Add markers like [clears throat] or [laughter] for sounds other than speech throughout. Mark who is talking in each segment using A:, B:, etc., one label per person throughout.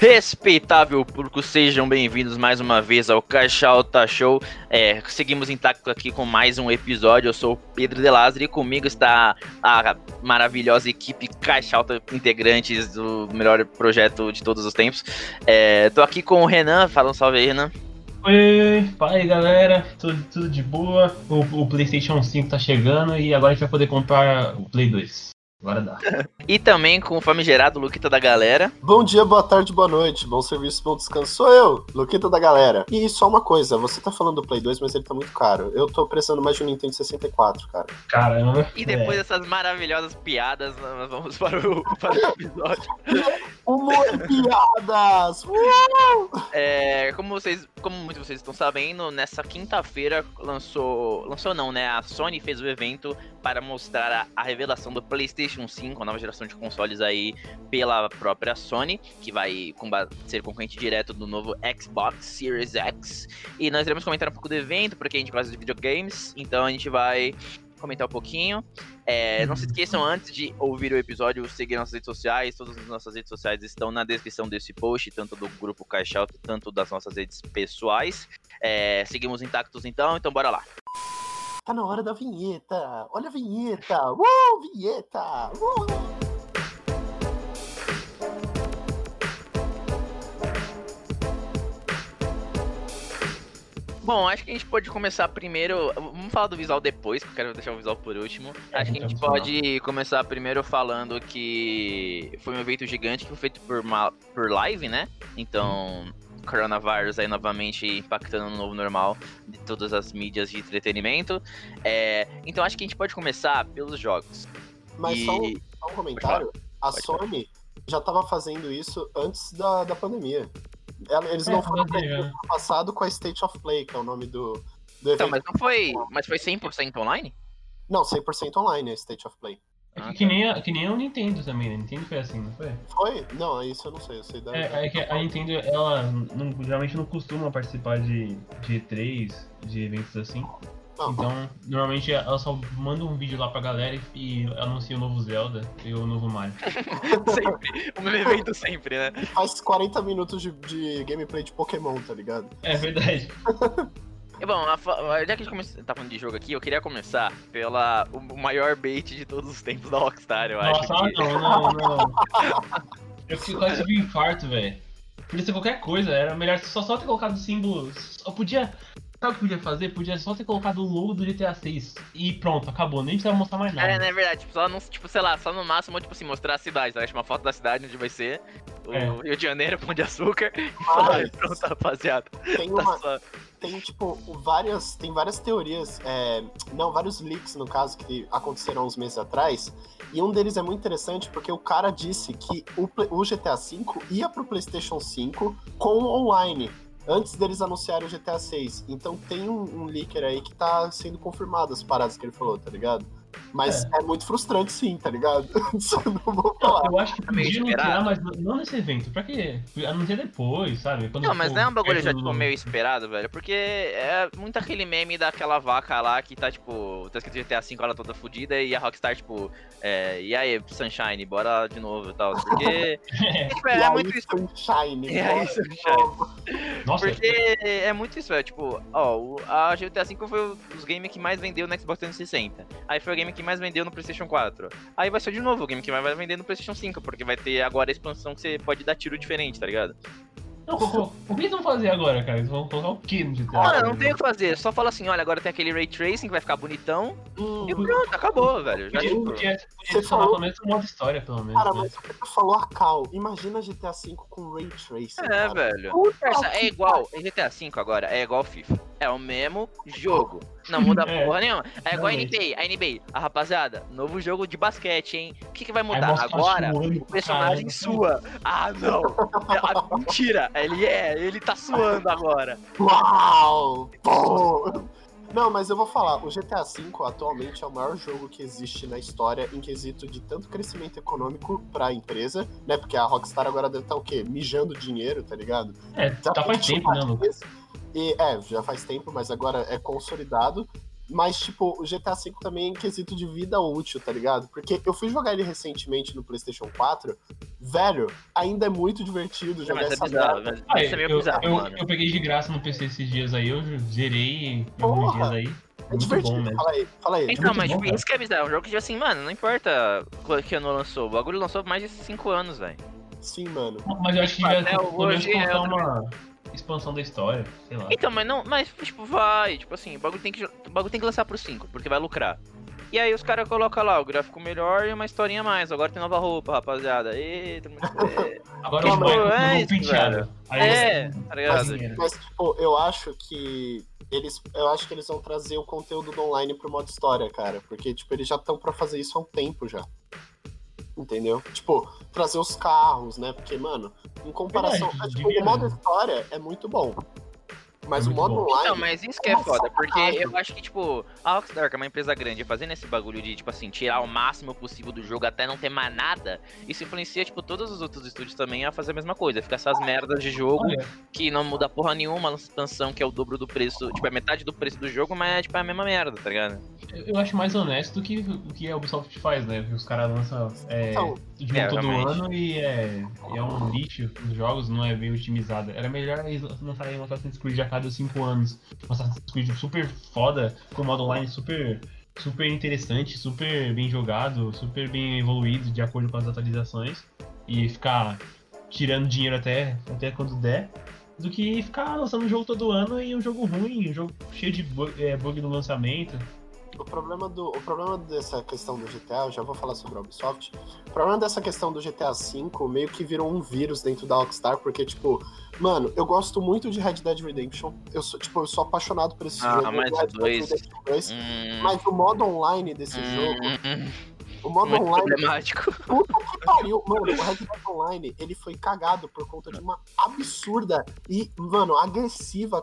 A: Respeitável público, sejam bem-vindos mais uma vez ao Caixa Alta Show. É, seguimos intacto aqui com mais um episódio. Eu sou o Pedro De Lázaro e comigo está a maravilhosa equipe Caixa Alta Integrantes do melhor projeto de todos os tempos. É, tô aqui com o Renan, fala um salve aí, Renan.
B: Oi, fala galera, tudo, tudo de boa. O, o PlayStation 5 tá chegando e agora a gente vai poder comprar o Play 2. Agora dá.
A: E também com o famigerado Luquita da galera.
C: Bom dia, boa tarde, boa noite, bom serviço, bom descanso. Sou eu, Luquita da galera. E só uma coisa, você tá falando do Play 2, mas ele tá muito caro. Eu tô precisando mais de um Nintendo 64, cara.
B: Caramba.
A: E depois
B: é.
A: dessas maravilhosas piadas, nós vamos para o, [laughs] para o episódio.
C: Humor e piadas! Uh! [laughs]
A: É, como vocês, como muitos de vocês estão sabendo, nessa quinta-feira lançou, lançou não, né? A Sony fez o evento para mostrar a, a revelação do PlayStation 5, a nova geração de consoles aí pela própria Sony, que vai ser concorrente direto do novo Xbox Series X. E nós iremos comentar um pouco do evento, porque a gente gosta de videogames, então a gente vai comentar um pouquinho. É, não se esqueçam antes de ouvir o episódio, seguir nossas redes sociais. Todas as nossas redes sociais estão na descrição desse post, tanto do grupo Caixa Alto, tanto das nossas redes pessoais. É, seguimos intactos então, então bora lá.
C: Tá na hora da vinheta! Olha a vinheta! Uh, vinheta! Uh!
A: Bom, acho que a gente pode começar primeiro. Vamos falar do visual depois, que eu quero deixar o visual por último.
B: É,
A: acho que a gente
B: então, vamos
A: pode começar primeiro falando que foi um evento gigante que foi feito por, uma, por live, né? Então, coronavírus aí novamente impactando no novo normal de todas as mídias de entretenimento. É, então acho que a gente pode começar pelos jogos.
C: Mas
A: E-
C: só, um, só um comentário: a
A: Pode
C: Sony já tava fazendo isso antes da, da pandemia. Eles
B: É,
C: não foram
B: fazia,
C: bem no ano passado com a State of Play, que é o nome do, do evento.
A: Então, mas não foi. Mas foi 100% online?
C: Não, 100% online a State of Play.
B: É que,
A: Ah,
B: que
A: tá.
B: nem a, que nem o Nintendo também, né? Nintendo foi assim, não foi?
C: Foi? Não, isso eu não sei, eu sei da.
B: É, é que a Nintendo, ela não- geralmente não costuma participar de, de E3, de eventos assim.
C: Não,
B: Então, normalmente ela só manda um vídeo lá pra galera e, e anuncia o novo Zelda e o novo Mario. [laughs]
A: sempre. O meu evento sempre, né?
C: faz 40 minutos de, de gameplay de Pokémon, tá ligado?
B: É verdade. [laughs]
A: Bom, já que a gente come- tá falando de jogo aqui, eu queria começar pela o maior bait de todos os tempos da Rockstar, eu
B: Nossa,
A: acho.
B: ah,
A: que...
B: não, não, não. Eu quase tive um infarto, velho. Podia ser qualquer coisa, era melhor só, só ter colocado o símbolo. Só podia. Sabe o que podia fazer? Podia só ter colocado o logo do GTA 6 e pronto, acabou. Nem precisava mostrar mais nada.
A: É, né, é verdade, tipo, só não, tipo, sei lá, só no máximo, tipo assim, mostrar a cidade, sabe? Uma foto da cidade onde vai ser, o
B: É.
A: Rio de Janeiro, Pão de Açúcar, e falar,
C: Mas-
A: pronto, rapaziada,
C: Tem
A: tá
C: uma,
A: só...
C: tem tipo várias tem várias teorias é, não vários leaks no caso que aconteceram uns meses atrás e um deles é muito interessante porque o cara disse que o, o GTA V ia pro PlayStation 5 com online antes deles anunciarem o GTA 6 então tem um, um leaker aí que tá sendo confirmado as paradas que ele falou tá ligado mas é, muito frustrante sim tá ligado [laughs] eu não vou falar
B: Eu acho que podia
A: esperado.
B: anunciar, mas não nesse evento. Pra quê? Anunciar depois, sabe? Quando
A: Não, mas não é um bagulho já,
B: do-
A: tipo, meio esperado, velho, porque é muito aquele meme daquela vaca lá que tá, tipo, tá escrito GTA V, ela toda fodida, e a Rockstar, tipo, é, e aí, Sunshine, bora de novo e tal, porque... [laughs] tipo,
C: E
A: é
C: aí,
A: muito isso,
C: Sunshine,
A: E aí, Sunshine.
B: Nossa,
A: Porque é muito isso, velho. Tipo, ó, a GTA V foi um dos games que mais vendeu no Xbox 360. Aí foi o game que mais vendeu no PlayStation 4. Aí vai ser de novo o game que mais vai vender no PlayStation 5, porque vai ter agora a expansão que você pode dar tiro diferente, tá ligado?
B: não, o, o que eles vão fazer agora, cara? Eles vão colocar o que no GTA?
A: Mano, não tem o que fazer. Só fala assim: olha, agora tem aquele ray tracing que vai ficar bonitão.
C: Hum,
A: E pronto, acabou, velho. Já,
B: Podia,
A: tipo,
B: podia,
C: Você
B: podia adicionar
C: falou-
B: pelo menos um modo história, pelo menos.
C: Cara,
B: né?
C: mas o que tu falou a Cal, imagina GTA V com Ray Tracing.
A: É,
C: cara.
A: velho.
C: Puta
A: é igual, em GTA V agora, é igual FIFA. É o mesmo jogo. Não muda [laughs]
B: É.
A: porra nenhuma. É igual a. NBA. A NBA, a rapaziada, novo jogo de basquete, hein? O que, que vai mudar? Agora,
B: suando
A: o personagem
B: caralho.
A: sua. Ah, não. [laughs] Ah, mentira. Ele é, ele tá suando agora.
C: Uau! Pô! Não, mas eu vou falar, o GTA V atualmente é o maior jogo que existe na história em quesito de tanto crescimento econômico pra empresa, né? Porque a Rockstar agora deve estar o quê? Mijando dinheiro, tá ligado?
B: É,
C: Já
B: tá faz tempo, né, Lucas?
C: E, é, já faz tempo, mas agora é consolidado. Mas, tipo, o GTA V também é em quesito de vida útil, tá ligado? Porque eu fui jogar ele recentemente no PlayStation 4. Velho, ainda é muito divertido jogar
A: mas é
C: essa
A: bizarro,
C: merda.
A: mas
B: Ah,
A: isso é meio
B: eu,
A: bizarro,
B: eu, peguei de graça no PC esses dias aí, eu zerei em alguns dias aí.
C: É
B: Muito
C: divertido.
B: bom mesmo.
C: fala aí, fala aí.
A: Então,
B: muito
A: mas
B: bom,
A: tipo, isso que é bizarro. É um jogo que, assim, mano, não importa quando que ano lançou. O bagulho lançou mais de 5 anos, velho.
C: Sim, mano.
B: Mas eu acho que devia pelo menos
A: hoje é
B: uma expansão da história, sei lá.
A: Então, mas não, mas tipo, vai, tipo assim, o bagulho tem que, o bagulho tem que lançar pro 5, porque vai lucrar. E aí os caras colocam lá o gráfico melhor e uma historinha a mais. Agora tem nova roupa, rapaziada. Eita. [laughs]
B: Agora
C: mas
B: bonecos
A: é isso,
B: penteado. Aí
A: É, tá ligado?
B: dinheiro.
C: Mas, tipo, eu acho que eles. Eu acho que eles vão trazer o conteúdo do online pro modo história, cara. Porque, tipo, eles já estão pra fazer isso há um tempo já. Entendeu? Tipo, trazer os carros, né? Porque, mano, em comparação.
B: Verdade,
C: tipo,
B: devia
C: o modo
B: mesmo.
C: história é muito bom. Mas
B: É
C: o modo
B: bom.
C: online.
A: Então, mas isso que é foda, porque eu acho que, tipo, a Rockstar, que é uma empresa grande, fazendo esse bagulho de, tipo assim, tirar o máximo possível do jogo até não ter mais nada, isso influencia, tipo, todos os outros estúdios também a fazer a mesma coisa. Fica essas merdas de jogo
B: Olha,
A: que não muda porra nenhuma, expansão que é o dobro do preço, tipo, é metade do preço do jogo, mas é, tipo, a mesma merda, tá ligado?
B: eu eu acho mais honesto do que o que a Ubisoft faz, né? Os caras lançam é,
C: Então,
B: de
A: É,
B: todo
A: realmente.
B: ano e é, é um lixo. Os jogos não é bem otimizado. Era melhor eles lançarem um Assassin's Creed a cada 5 anos. Um Assassin's Creed super foda, com modo online super, super interessante, super bem jogado, super bem evoluído de acordo com as atualizações. E ficar tirando dinheiro até, até quando der. Do que ficar lançando um jogo todo ano e um jogo ruim, um jogo cheio de bug, é, bug no lançamento.
C: O problema, do, o problema dessa questão do GTA, eu já vou falar sobre a Ubisoft. O problema dessa questão do GTA V meio que virou um vírus dentro da Rockstar, porque, tipo, mano, eu gosto muito de Red Dead Redemption. Eu sou, tipo, eu sou apaixonado por esse
A: Ah,
C: jogo.
A: mas
C: Red Dead
A: dois-
C: Redemption 2,
A: Hum,
C: Mas o modo online desse
A: hum,
C: jogo, [laughs] o modo
A: muito
C: online,
A: problemático.
C: puta que pariu. Mano, o Red Dead Online, ele foi cagado por conta de uma absurda e, mano, agressiva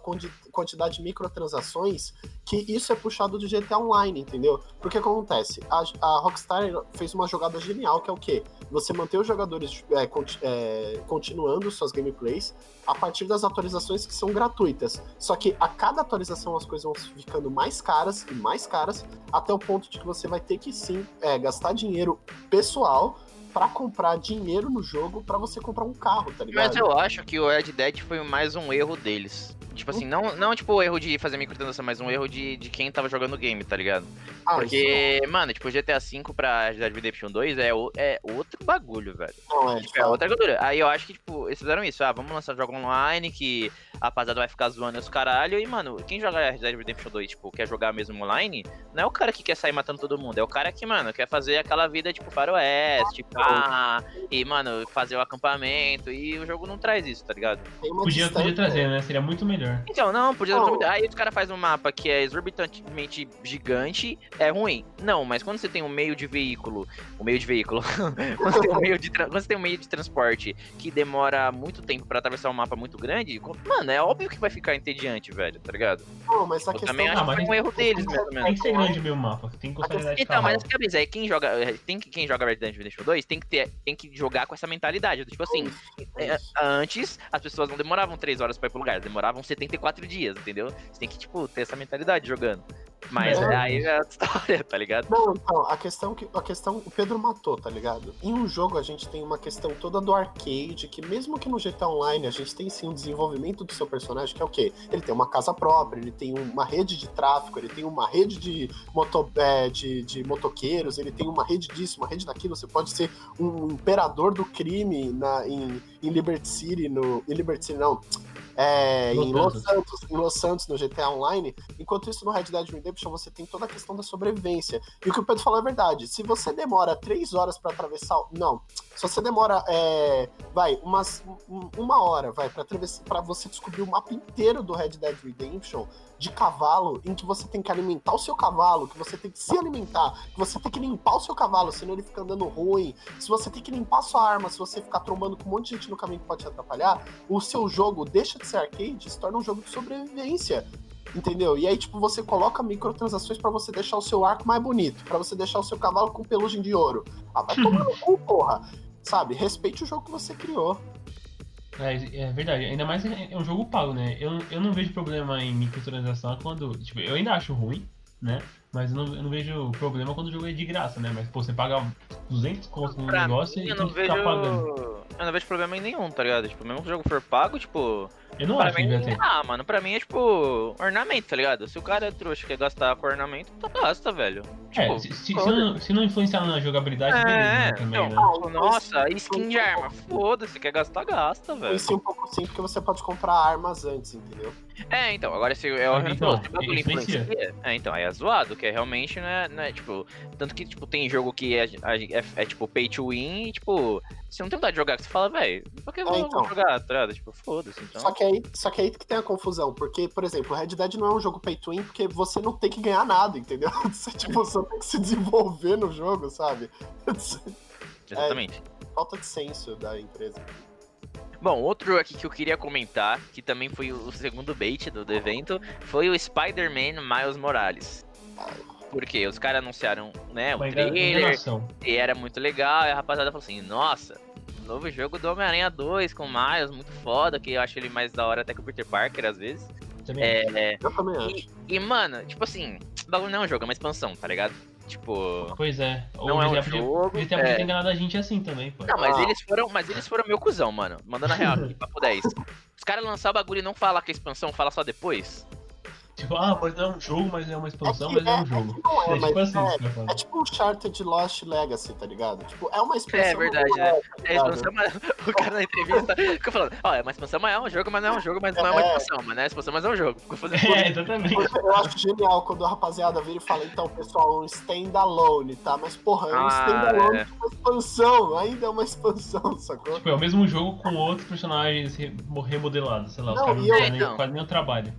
C: quantidade de microtransações, que isso é puxado do GTA Online, entendeu? Porque acontece? A, a Rockstar fez uma jogada genial, que é o quê? Você manter os jogadores é, é, continuando suas gameplays a partir das atualizações que são gratuitas. Só que a cada atualização as coisas vão ficando mais caras e mais caras, até o ponto de que você vai ter que sim é, gastar dinheiro pessoal pra comprar dinheiro no jogo pra você comprar um carro, tá ligado?
A: Mas eu acho que o Red Dead foi mais um erro deles. Tipo assim, não, não tipo o erro de fazer microtransação, mas um erro de, de quem tava jogando o game, tá ligado?
C: Ah,
A: Porque, mano, tipo, GTA V pra Red Dead Redemption 2 é, o- é outro bagulho, velho.
C: isso não é,
A: Tipo, é outra cultura. Aí eu acho que, tipo, eles fizeram isso. Ah, vamos lançar jogo online que a rapaziada vai ficar zoando os caralho. E, mano, quem joga Red Dead Redemption 2, tipo, quer jogar mesmo online, não é o cara que quer sair matando todo mundo. É o cara que, mano, quer fazer aquela vida, tipo, faroeste, pá, e, mano, fazer o acampamento. E o jogo não traz isso, tá ligado?
B: Podia, podia trazer, né? Seria muito melhor.
A: Então, não, podia.
C: Não.
A: Aí os caras fazem um mapa que é exorbitantemente gigante, é ruim. Não, mas quando você tem um meio de veículo, um meio de veículo, [laughs] quando, você tem um meio de quando você tem um meio de transporte que demora muito tempo pra atravessar um mapa muito grande, mano, é óbvio que vai ficar entediante, velho, tá ligado?
C: Não, mas a
A: Eu
C: questão
A: também
B: Ah,
A: acho que
B: mas
A: foi um erro deles, mais ou
B: Tem que ser grande mesmo o mapa. Tem que gostar de
A: Então, mas essa cabeça aí, quem joga, tem que quem joga Red Dead Redemption 2 tem que ter, tem que jogar com essa mentalidade, tipo assim, é, antes as pessoas não demoravam 3 horas pra ir pro lugar, demoravam 74 dias, entendeu? Você tem que, tipo, ter essa mentalidade jogando. Mas
B: É.
A: aí é outra [laughs] história, tá ligado?
C: Não, então, a questão que a questão o Pedro matou, tá ligado? Em um jogo a gente tem uma questão toda do arcade, que mesmo que no GTA Online a gente tem sim um desenvolvimento do seu personagem, que é o quê? Ele tem uma casa própria, ele tem uma rede de tráfico, ele tem uma rede de, moto, é, de, de motoqueiros, ele tem uma rede disso, uma rede daquilo, você pode ser um imperador do crime na, em, em Liberty City, no. Em Liberty City, não. É, em Los
B: Santos.
C: Em Los Santos, no GTA Online. Enquanto isso, no Red Dead Redemption, você tem toda a questão da sobrevivência. E o que o Pedro falou é verdade. Se você demora três horas pra atravessar. Não. Se você demora. é, vai, umas, um- uma hora, vai, pra, atravessar, pra você descobrir o mapa inteiro do Red Dead Redemption de cavalo, em que você tem que alimentar o seu cavalo, que você tem que se alimentar, que você tem que limpar o seu cavalo, senão ele fica andando ruim. Se você tem que limpar a sua arma, se você ficar trombando com um monte de gente no caminho que pode te atrapalhar, o seu jogo deixa de ser arcade se torna um jogo de sobrevivência. Entendeu? E aí, tipo, você coloca microtransações pra você deixar o seu arco mais bonito, pra você deixar o seu cavalo com pelugem de ouro. Ah, vai tomar no cu, porra. Sabe? Respeite o jogo que você criou.
B: É, é verdade, ainda mais é é um jogo pago, né? Eu, eu não vejo problema em microtransação quando. Tipo, eu ainda acho ruim. né? Mas eu não, eu não vejo problema quando o jogo é de graça, né? Mas, pô, você paga 200 conto no
A: Pra
B: negócio
A: mim,
B: e
A: eu
B: tem
A: não
B: que
A: vejo.
B: ficar pagando.
A: Eu não vejo problema em nenhum, tá ligado? Tipo, mesmo que o jogo for pago, tipo.
B: Eu não
A: pra
B: acho que
A: mim,
B: devia ter.
A: ah, mano, pra mim é tipo ornamento, tá ligado? Se o cara é trouxa e quer gastar com ornamento, então gasta, velho.
B: É,
A: Tipo,
B: se, se- se
A: foda.
B: não, se não influenciar na jogabilidade, beleza, né,
A: É,
B: também,
A: então,
B: né?
A: nossa, skin de arma, foda-se, quer gastar, gasta, velho.
C: Isso um pouco sim, porque você pode comprar armas antes, entendeu?
A: É, então, agora se é o
B: Ah, então,
A: se bagulho
B: influencia.
A: É, então, aí é zoado, que é realmente, né, né, tipo, tanto que, tipo, tem jogo que é, é, é, tipo pay to win e, tipo, você não tem vontade de jogar, que você fala, velho, por que eu vou
C: É, então.
A: jogar, tá ligado? Tipo, foda-se, então.
C: Só que aí, só que aí que tem a confusão, porque, por exemplo, Red Dead não é um jogo pay to win porque você não tem que ganhar nada, entendeu? [laughs] Você, tipo, só tem que se desenvolver no jogo, sabe? [laughs]
A: Exatamente.
C: Falta de senso da empresa.
A: Bom, outro aqui que eu queria comentar, que também foi o segundo bait do, do evento, foi o Spider-Man Miles Morales. Porque os caras anunciaram, né, o trailer, e era muito legal, e a rapaziada falou assim, nossa, novo jogo do Homem-Aranha 2 com o Miles, muito foda, que eu acho ele mais da hora até que o Peter Parker, às vezes.
B: Também.
A: É,
C: Eu também acho.
A: e, e, mano, tipo assim, o bagulho não é um jogo, é uma expansão, tá ligado? Tipo...
B: Pois é. Ou
A: Não é um jogo,
B: GTA
A: é.
B: podia ter enganado a gente assim também, pô.
A: Não, mas
C: Ah.
A: eles foram, mas eles foram meu cuzão, mano. Mandando a real aqui, papo 10. [laughs] Os caras lançaram o bagulho e não falar que é expansão, fala só depois.
B: Tipo, ah, mas não é um jogo, mas é uma expansão,
C: É que
B: mas é um
C: é-
B: jogo.
C: Não é,
B: É tipo assim,
C: é, é tipo um Chartered Lost Legacy, tá ligado? Tipo, é uma expansão.
A: É verdade,
C: mas não
A: né?
C: tá
A: É
C: ligado?
A: expansão, mas [laughs] o cara na entrevista fica falando, ó, é uma expansão, mas é um jogo, mas não é um jogo, mas não é uma
C: É.
A: expansão, mas não é expansão, mas é um jogo. Ficou fazendo
B: É, exatamente.
C: Eu acho genial quando a rapaziada vira e fala, então, pessoal, um standalone, tá? Mas, porra, é um
A: Ah,
C: standalone
A: é.
C: uma expansão, ainda é uma expansão, [laughs] sacou?
B: Tipo, é o mesmo jogo com outros personagens re- remodelados, sei lá, os
C: Não,
B: caras
C: e
B: não
C: eu-
B: fazem nem-
A: então.
B: fazem nem o trabalho.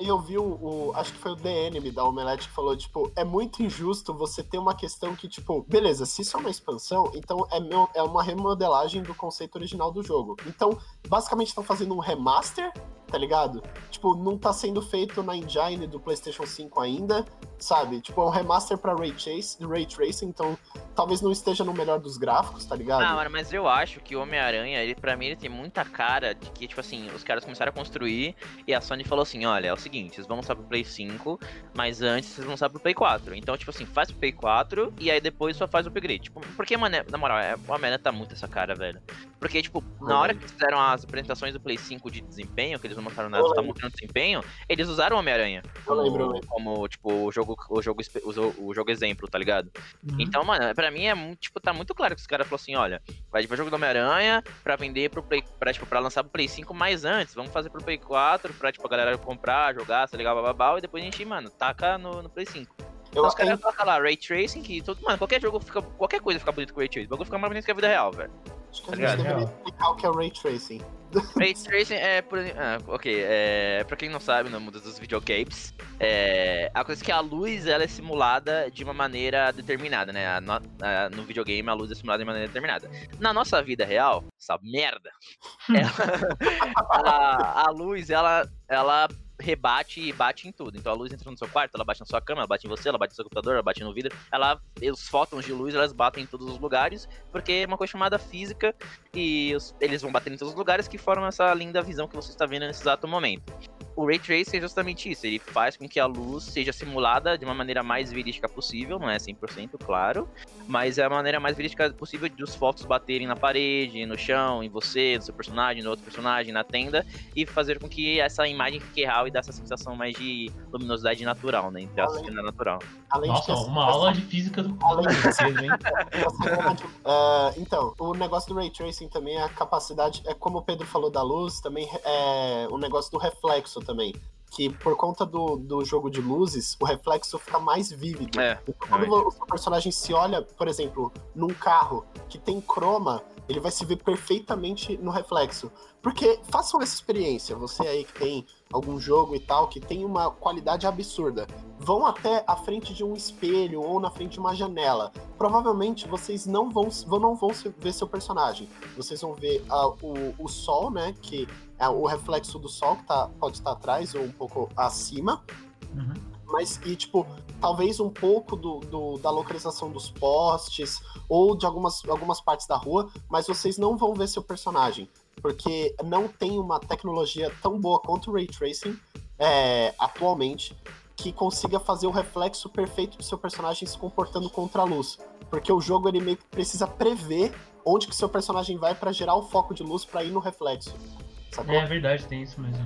C: E eu vi o, o- Acho que foi o DNM da Omelete que falou, tipo, é muito injusto você ter uma questão que, tipo, beleza, se isso é uma expansão, então é, meu, é uma remodelagem do conceito original do jogo. Então, basicamente estão fazendo um remaster, tá ligado? Tipo, não tá sendo feito na engine do PlayStation 5 ainda, sabe? Tipo, é um remaster pra Ray, Chase, Ray Tracing, então talvez não esteja no melhor dos gráficos, tá ligado?
A: Ah, mano, mas eu acho que o Homem-Aranha, ele, pra mim, ele tem muita cara de que, tipo assim, os caras começaram a construir e a Sony falou assim: olha, é o seguinte, vocês vão lançar pro Play 5, mas antes vocês vão lançar pro Play 4. Então, tipo assim, faz pro Play 4 e aí depois só faz o upgrade. Tipo, porque, mano, é- na moral, é, o Homem-Aranha tá muito essa cara, velho. Porque, tipo, na hora que fizeram as apresentações do Play 5 de desempenho, que eles não mostraram nada, tá mostrando desempenho, eles usaram o Homem-Aranha.
C: Eu
A: Como, como, tipo, o jogo, o jogo, o, jo- o jogo exemplo, tá ligado?
B: Uhum.
A: Então, mano, pra mim é tipo, tá muito claro que os caras falaram assim, olha, vai tipo jogo do Homem-Aranha pra vender pro Play, pra, tipo, pra lançar pro Play 5 mais antes. Vamos fazer pro Play 4 pra, tipo, a galera comprar, jogar, se legal, bababá, e depois a gente, mano, taca no, no Play 5.
C: Eu,
A: Então os caras colocam lá Ray Tracing, que todo, mano, qualquer jogo fica, qualquer coisa fica bonito com Ray Tracing. O bagulho fica mais bonito que a vida real, velho.
C: Acho que a gente deveria explicar o que é o Ray Tracing. [laughs]
A: Ray Tracing é, por, ah, ok, é, pra quem não sabe, no mundo dos videogames, é, a coisa é que a luz, ela é simulada de uma maneira determinada, né, A no, a- no videogame a luz é simulada de maneira determinada. Na nossa vida real, essa merda, [laughs] ela- a, a luz, ela, ela rebate e bate em tudo. Então a luz entra no seu quarto, ela bate na sua cama, ela bate em você, ela bate no seu computador, ela bate no vidro. Ela, os fótons de luz, elas batem em todos os lugares, porque é uma coisa chamada física e os- eles vão bater em todos os lugares que formam essa linda visão que você está vendo nesse exato momento. O Ray Tracing é justamente isso, ele faz com que a luz seja simulada de uma maneira mais verídica possível, não é 100% claro, mas é a maneira mais verídica possível dos focos baterem na parede, no chão, em você, no seu personagem, no outro personagem, na tenda, e fazer com que essa imagem fique real e dê essa sensação mais de luminosidade natural, né, entre não é natural.
C: Além
B: Nossa,
C: de
B: uma aula de física do
C: Além
B: certeza, hein?
C: Ah, [laughs] então, o negócio do Ray Tracing também é a capacidade, é como o Pedro falou da luz, também é o negócio do reflexo também. Que por conta do, do jogo de luzes, o reflexo fica mais vívido.
A: É,
C: Então, quando o seu personagem se olha, por exemplo, num carro que tem croma, ele vai se ver perfeitamente no reflexo. Porque façam essa experiência, você aí que tem algum jogo e tal, que tem uma qualidade absurda. Vão até a frente de um espelho ou na frente de uma janela. Provavelmente vocês não vão, não vão ver seu personagem. Vocês vão ver ah, o, o sol, né? Que o reflexo do sol que tá, pode estar atrás ou um pouco acima.
B: Uhum.
C: Mas, e tipo, talvez um pouco do, do- da localização dos postes ou de algumas, algumas partes da rua, mas vocês não vão ver seu personagem. Porque não tem uma tecnologia tão boa quanto o Ray Tracing é, atualmente. que consiga fazer o reflexo perfeito do seu personagem se comportando contra a luz. Porque o jogo ele meio que precisa prever onde que seu personagem vai pra gerar o foco de luz pra ir no reflexo. Sacou?
B: É verdade, tem isso mesmo.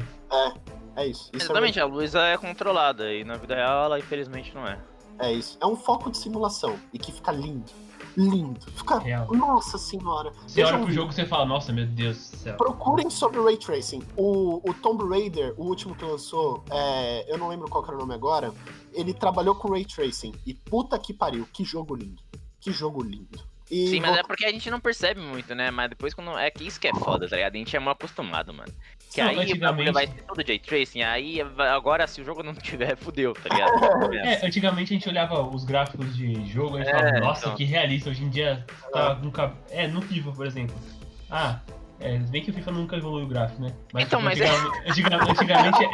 C: É isso. isso é
A: Exatamente, a luz é controlada e na vida real ela infelizmente não é.
C: É isso. É um foco de simulação e que fica lindo. Lindo. Fica.
B: Real.
C: Nossa senhora.
B: Você olha
C: um
B: pro
C: vídeo.
B: jogo e você fala, nossa, meu Deus do céu.
C: Procurem sobre Ray Tracing. O, o Tomb Raider, o último que lançou, é, eu não lembro qual que era o nome agora, ele trabalhou com Ray Tracing. E puta que pariu, que jogo lindo. Que jogo lindo. E
A: Sim, mas é porque a gente não percebe muito, né? Mas depois quando. É que isso que é foda, tá ligado? A gente é mal acostumado, mano. Que
B: Não,
A: aí
B: antigamente-
A: vai ser tudo J Tracing, aí agora se o jogo não [laughs] tiver, fudeu, tá ligado? [laughs]
B: É, antigamente a gente olhava os gráficos de jogo e a gente
A: É,
B: falava, nossa,
A: então.
B: que realista. Hoje em dia tá com cab... É, no FIFA, por exemplo. Ah, é, bem que o FIFA nunca evoluiu o gráfico, né?
A: Então, mas é-
B: antigamente, antigamente, antigamente,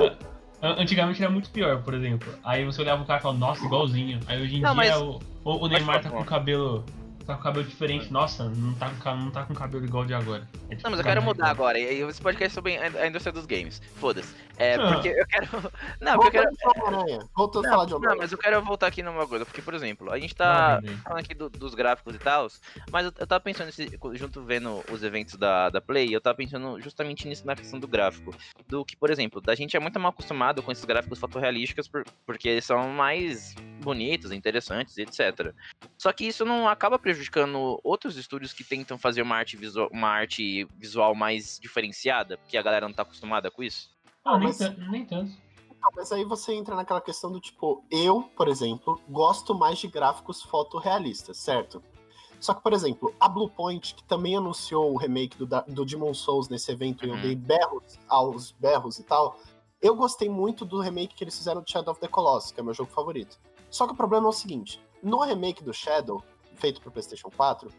B: An- [laughs] antigamente era muito pior, por exemplo. Aí você olhava o cara e falava, nossa, igualzinho. Aí hoje em
A: Não,
B: dia
A: mas-
B: o, o, o Neymar tá
A: falar.
B: com o cabelo. Tá com o cabelo diferente. Nossa, não tá com, não tá com cabelo igual de agora. É tipo
A: Não, mas eu
B: cabelo
A: quero mudar
B: igual.
A: agora. E aí esse podcast é sobre a a indústria dos games. Foda-se. É,
B: Ah.
A: porque eu quero. [laughs] Não, porque eu quero.
C: Voltando a falar de
A: Não,
C: Homem-Aranha.
A: mas eu quero voltar aqui numa coisa, porque, por exemplo, a gente
B: Não,
A: tá
B: Bidê.
A: falando aqui do- dos gráficos e tal, mas eu, eu tava pensando, nesse- junto vendo os eventos da, da Play, eu tava pensando justamente nisso na questão do gráfico. Do que, por exemplo, a gente é muito mal acostumado com esses gráficos fotorrealísticos, por- porque eles são mais bonitos, interessantes, etc. Só que isso não acaba prejudicando outros estúdios que tentam fazer uma arte visual, uma arte visual mais diferenciada, porque a galera não tá acostumada com isso?
B: Ah, nem,
C: mas-
B: nem tanto.
C: Não, Mas aí você entra naquela questão do tipo, eu, por exemplo, gosto mais de gráficos fotorrealistas, certo? Só que, por exemplo, a Bluepoint, que também anunciou o remake do, do Demon Souls nesse evento e eu
A: Uhum.
C: dei berros aos berros e tal, eu gostei muito do remake que eles fizeram do Shadow of the Colossus, que é meu jogo favorito. Só que o problema é o seguinte, no remake do Shadow, feito pro PlayStation 4,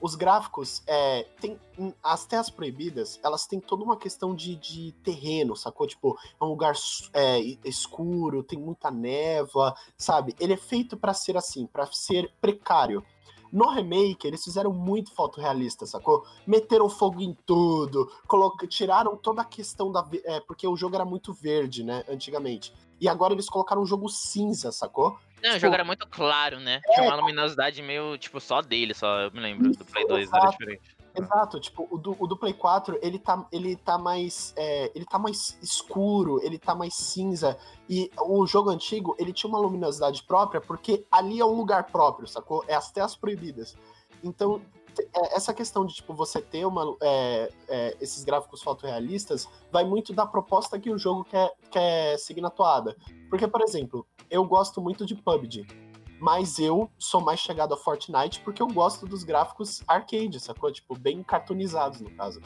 C: os gráficos, é, tem, em- as terras proibidas, elas têm toda uma questão de, de terreno, sacou? Tipo, é um lugar é, escuro, tem muita névoa, sabe? Ele é feito pra ser assim, pra ser precário. No remake, eles fizeram muito fotorrealista, sacou? Meteram fogo em tudo, tiraram toda a questão da. É, porque o jogo era muito verde, né, antigamente. E agora eles colocaram um jogo cinza, sacou?
A: Não, o
C: Tipo-
A: jogo era muito claro, né? Tinha uma luminosidade meio, tipo, só dele, só. Eu me lembro do Play 2, era
C: exato.
A: diferente.
C: Exato, tipo, o do, o do Play 4, ele tá, ele tá mais. é, ele tá mais escuro, ele tá mais cinza. E o jogo antigo, ele tinha uma luminosidade própria, porque ali é um lugar próprio, sacou? É as terras proibidas. Então, é, essa questão de, tipo, você ter uma, é, é, esses gráficos fotorrealistas vai muito da proposta que o jogo quer, quer seguir na toada. Porque, por exemplo, eu gosto muito de PUBG. Mas eu sou mais chegado a Fortnite porque eu gosto dos gráficos arcade, sacou? Tipo, bem cartoonizados, no caso.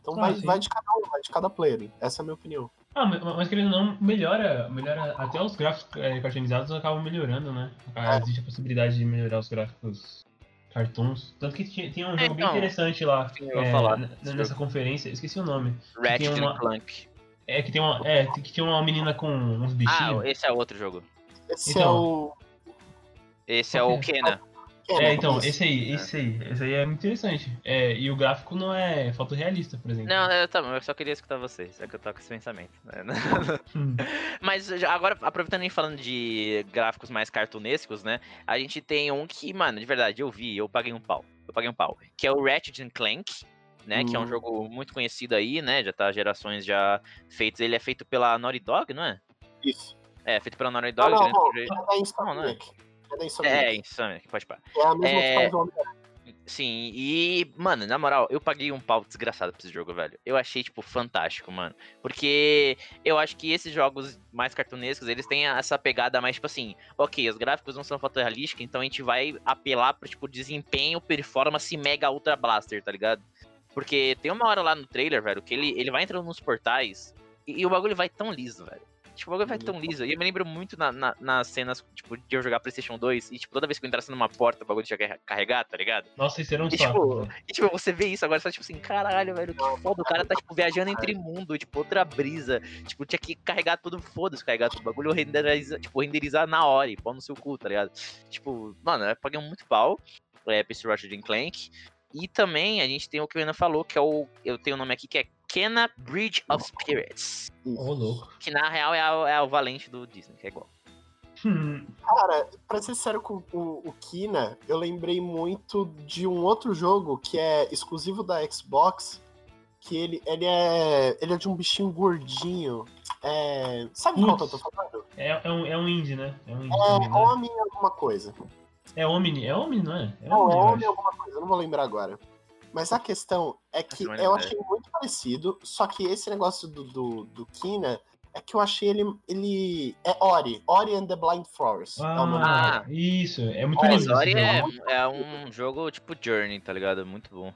C: Então
B: Ah,
C: vai, vai de cada um, vai de cada player. Essa é a minha opinião.
B: Ah, mas, querendo ou não, melhora, melhora. Até os gráficos é, cartoonizados acabam melhorando, né?
C: É.
B: Existe a possibilidade de melhorar os gráficos cartoons. Tanto que tinha, tinha um
A: É,
B: jogo bem
A: então,
B: interessante lá.
A: eu vou
B: é,
A: falar
B: nessa conferência, esqueci o nome.
A: Ratchet
B: Tem uma-
A: and Clank.
B: É que tem uma. É, que tinha uma menina com uns
A: Ah,
B: bichinhos.
A: esse é outro jogo.
C: Esse
B: Então.
C: é o.
A: Esse é o
B: que
A: Kena.
B: É, então, esse aí, esse aí, esse aí é muito interessante. É, e o gráfico não é fotorrealista, por exemplo.
A: Não, eu, tá, bom, eu só queria escutar vocês. É que eu tô com esse pensamento. né? [laughs]
B: Hum.
A: Mas já- agora, aproveitando e falando de gráficos mais cartunescos, né? A gente tem um que, mano, de verdade, eu vi, eu paguei um pau. Eu paguei um pau. Que é o Ratchet and Clank, né? Que é um
C: Hum.
A: jogo muito conhecido aí, né? Já tá gerações já feitos. Ele é feito pela Naughty Dog, não é?
C: Isso.
A: É, feito pela Naughty
C: Não,
A: Dog.
C: não,
A: né?
C: não,
A: Proje-
C: é da Insomniac. É da Insomniac.
A: É, isso, pode parar.
C: É a mesma
A: É.
C: que faz o Homem-Aranha.
A: Sim, e, mano, na moral, eu paguei um pau desgraçado pra esse jogo, velho. Eu achei, tipo, fantástico, mano. Porque eu acho que esses jogos mais cartunescos, eles têm essa pegada mais, tipo assim, ok, os gráficos não são fotorrealísticos, então a gente vai apelar pro, tipo, desempenho, performance mega ultra blaster, tá ligado? Porque tem uma hora lá no trailer, velho, que ele, ele vai entrando nos portais e, e o bagulho vai tão liso, velho. Tipo, o bagulho vai tão liso. E eu me lembro muito na, na- nas cenas, tipo, de eu jogar Playstation 2 e, tipo, toda vez que eu entrasse numa porta, o bagulho tinha que carregar, tá ligado?
B: Nossa, isso era um
A: E,
B: saco.
A: tipo,
B: velho.
A: e, tipo, você vê isso agora, só tipo assim, caralho, velho, que foda. O cara tá, tipo, viajando entre mundo, tipo, outra brisa. Tipo, tinha que carregar tudo, foda-se, carregar tudo. O bagulho renderiza, tipo, renderizar na hora e pôr no seu cu, tá ligado? Tipo, mano, eu paguei muito pau é, pra esse Ratchet and Clank. E também a gente tem o que o Ana falou, que é o. Eu tenho o nome aqui que é Kena Bridge of Spirits.
B: Ô, louco.
A: Que na real é, a- é o Valente do Disney, que é igual.
B: Hum,
C: Cara, pra ser sério com o, o Kina, eu lembrei muito de um outro jogo que é exclusivo da Xbox, que ele, ele, é, ele é de um bichinho gordinho. É, sabe qual que eu tô falando?
B: é, é um, é um indie, né? É um indie
C: É
B: né?
C: Homem alguma coisa.
B: É Omni, é Omni, não é? É
C: Não,
B: Omni,
C: é
B: eu
C: Homem
B: acho.
C: alguma coisa, eu não vou lembrar agora. Mas a questão é que
A: é
C: eu achei muito parecido, só que esse negócio do, do, do Kina é que eu achei ele. ele é Ori, Ori and the Blind Forest. é o nome
B: Ah,
A: Ah.
B: isso, é muito
A: Mas
B: lindo
A: Ori é, é um jogo tipo Journey, tá ligado? Muito bom.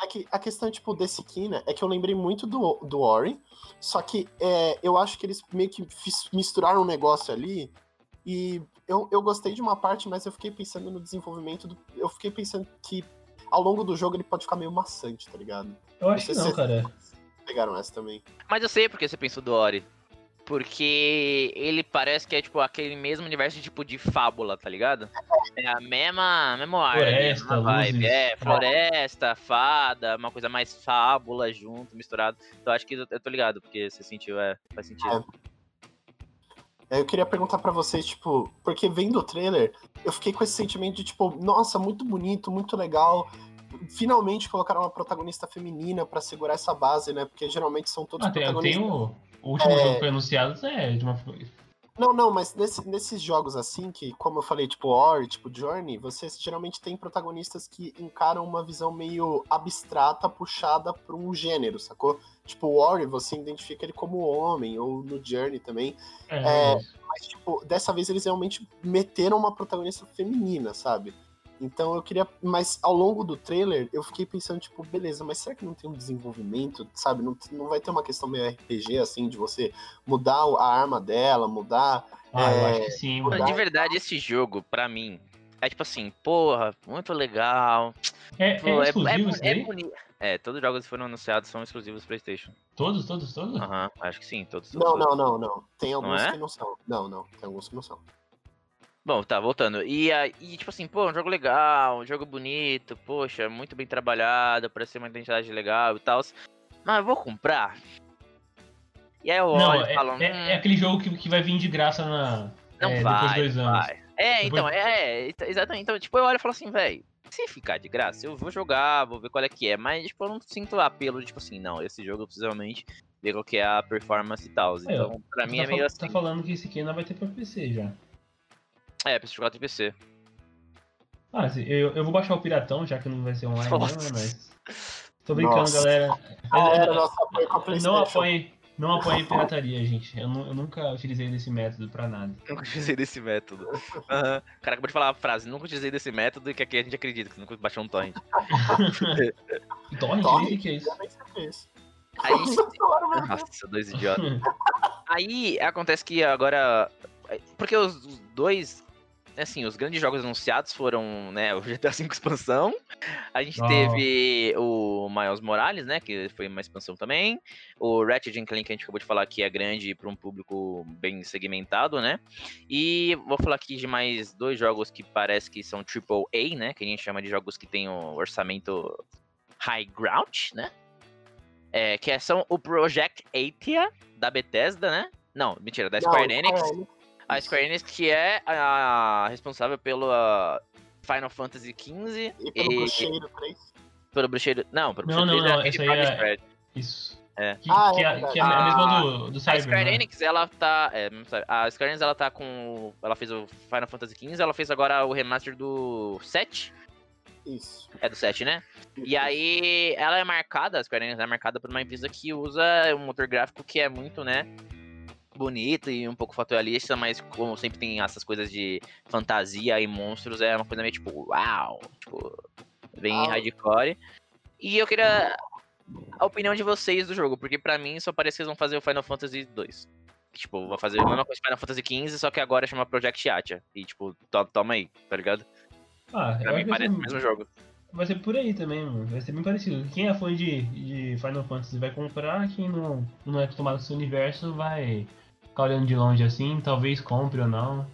C: É que a questão, tipo, desse Kina é que eu lembrei muito do, do Ori, só que é, eu acho que eles meio que misturaram um negócio ali e eu, eu gostei de uma parte, mas eu fiquei pensando no desenvolvimento do. Eu fiquei pensando que ao longo do jogo ele pode ficar meio maçante, tá ligado?
B: Eu acho que
C: Você-
B: não, cara.
C: Pegaram essa também.
A: Mas eu sei porque você pensou do Ori. Porque ele parece que é tipo aquele mesmo universo tipo de fábula, tá ligado? É a mesma, mesma ar,
B: Floresta,
A: mesma vibe.
B: luzes.
A: É, floresta, fada, uma coisa mais fábula junto, misturado. Então acho que eu, tô ligado, porque você sentiu, é, faz sentido.
C: É, Eu queria perguntar pra vocês, tipo, porque vendo o trailer, eu fiquei com esse sentimento de, tipo, nossa, muito bonito, muito legal. Finalmente colocaram uma protagonista feminina pra segurar essa base, né? Porque geralmente são todos
B: Ah,
C: protagonistas.
B: tem o, o último
C: É.
B: jogo que foi anunciado, é de uma.
C: Não, não, mas nesse- nesses jogos assim, que, como eu falei, tipo Ori, tipo Journey, você geralmente tem protagonistas que encaram uma visão meio abstrata, puxada pra um gênero, sacou? Tipo, Ori, você identifica ele como homem, ou no Journey também.
B: É,
C: É. Mas, tipo, dessa vez eles realmente meteram uma protagonista feminina, sabe? Então eu queria. Mas ao longo do trailer, eu fiquei pensando, tipo, beleza, mas será que não tem um desenvolvimento, sabe? Não, não vai ter uma questão meio RPG, assim, de você mudar a arma dela, mudar.
B: Ah, eu
C: é,
B: acho que sim,
A: Pô,
B: mano.
A: De verdade, esse jogo, pra mim, é tipo assim, porra, muito legal.
B: É,
A: Pô,
B: é
A: é,
B: exclusivo
A: é, é bonito. É, todos os jogos que foram anunciados são exclusivos PlayStation.
B: Todos, todos, todos?
A: Aham, acho que sim, todos. todos,
C: Não,
A: todos.
C: não, não, não. Tem alguns
A: é?
C: que não são. Não, não. Tem alguns que não são.
A: Bom, tá, voltando. E aí, tipo assim, pô, um jogo legal, um jogo bonito, poxa, muito bem trabalhado, parece ser uma identidade legal e tal. Mas eu vou comprar. E aí eu
B: Não,
A: olho
B: é,
A: e falo,
B: é-
A: hum,
B: é aquele jogo que, que vai vir de graça na.
A: não
B: é,
A: vai,
B: depois de dois
A: não
B: anos.
A: vai. É,
B: Depois-
A: então, é, é, exa- exatamente. Então, tipo, eu olho e falo assim, velho, se ficar de graça, eu vou jogar, vou ver qual é que é. Mas, tipo, eu não sinto apelo, tipo assim, não, esse jogo eu preciso realmente ver qual que é a performance e tal. Então, pra mim
B: tá,
A: é meio
B: fal-
A: assim.
B: tá falando que esse aqui ainda vai ter pra PC já.
A: É, preciso jogar no PC.
B: Ah, se- eu, eu vou baixar o Piratão, já que não vai ser online, não,
A: Nossa.
B: né? Mas. Tô brincando,
C: Nossa.
B: galera.
C: Ah, PlayStation.
B: não apoiem, não apoiem pirataria, gente. Eu, eu nunca utilizei desse método pra nada. [laughs]
A: Nunca utilizei desse método. Aham. O cara acabou de falar a frase, nunca utilizei desse método e que aqui a gente acredita que você nunca baixou um torrent. [laughs]
B: Torrent,
C: Torrent?
B: o que é isso?
C: O que é isso.
A: Aí, [laughs] nossa, dois idiotas. Aí acontece que agora. Porque os dois. Assim, os grandes jogos anunciados foram, né, o GTA V expansão. A gente
B: Ah.
A: teve o Miles Morales, né, que foi uma expansão também. O Ratchet Clank, que a gente acabou de falar que é grande para um público bem segmentado, né. E vou falar aqui de mais dois jogos que parece que são AAA, né, que a gente chama de jogos que tem o orçamento high ground, né. É, que é- são o Project Athia, da Bethesda, né? Não, mentira, da
C: Não,
A: Square Enix.
C: Square Enix.
A: A Square Enix que é a responsável pelo ah, Final Fantasy XV
C: E pelo
A: e
C: Bruxeiro 3.
A: pelo Bruxeiro... Não, pelo
B: Não,
A: Bruxeiro
B: não,
A: 3
B: não,
A: é
B: essa aí é-
A: Square.
B: Isso.
A: É.
B: Que,
C: Ah,
B: que
C: é
B: é, que é a
A: Ah,
B: mesma do, do
A: A
B: Cyber,
A: Square
B: né?
A: Enix, ela tá... É, não a Square Enix, ela tá com... Ela fez o Final Fantasy XV, ela fez agora o remaster do 7.
C: Isso.
A: É do 7, né? E aí, ela é marcada, a Square Enix é marcada por uma empresa que usa um motor gráfico que é muito, né? Bonito e um pouco fatorialista, mas como sempre tem essas coisas de fantasia e monstros, é uma coisa meio tipo, uau! Tipo, bem
C: Ah.
A: hardcore. E eu queria a opinião de vocês do jogo, porque pra mim só parece que eles vão fazer o Final Fantasy 2. Tipo, vai fazer a mesma coisa que Final Fantasy XV, só que agora chama Project Atia. E tipo, to- toma aí, tá ligado?
B: Ah,
A: Pra mim parece o
B: ser,
A: mesmo jogo.
B: vai ser por aí também, mano. Vai ser bem parecido. Quem é fã de, de Final Fantasy vai comprar, quem não, não é acostumado com esse universo vai ficar olhando de longe assim, talvez compre ou não.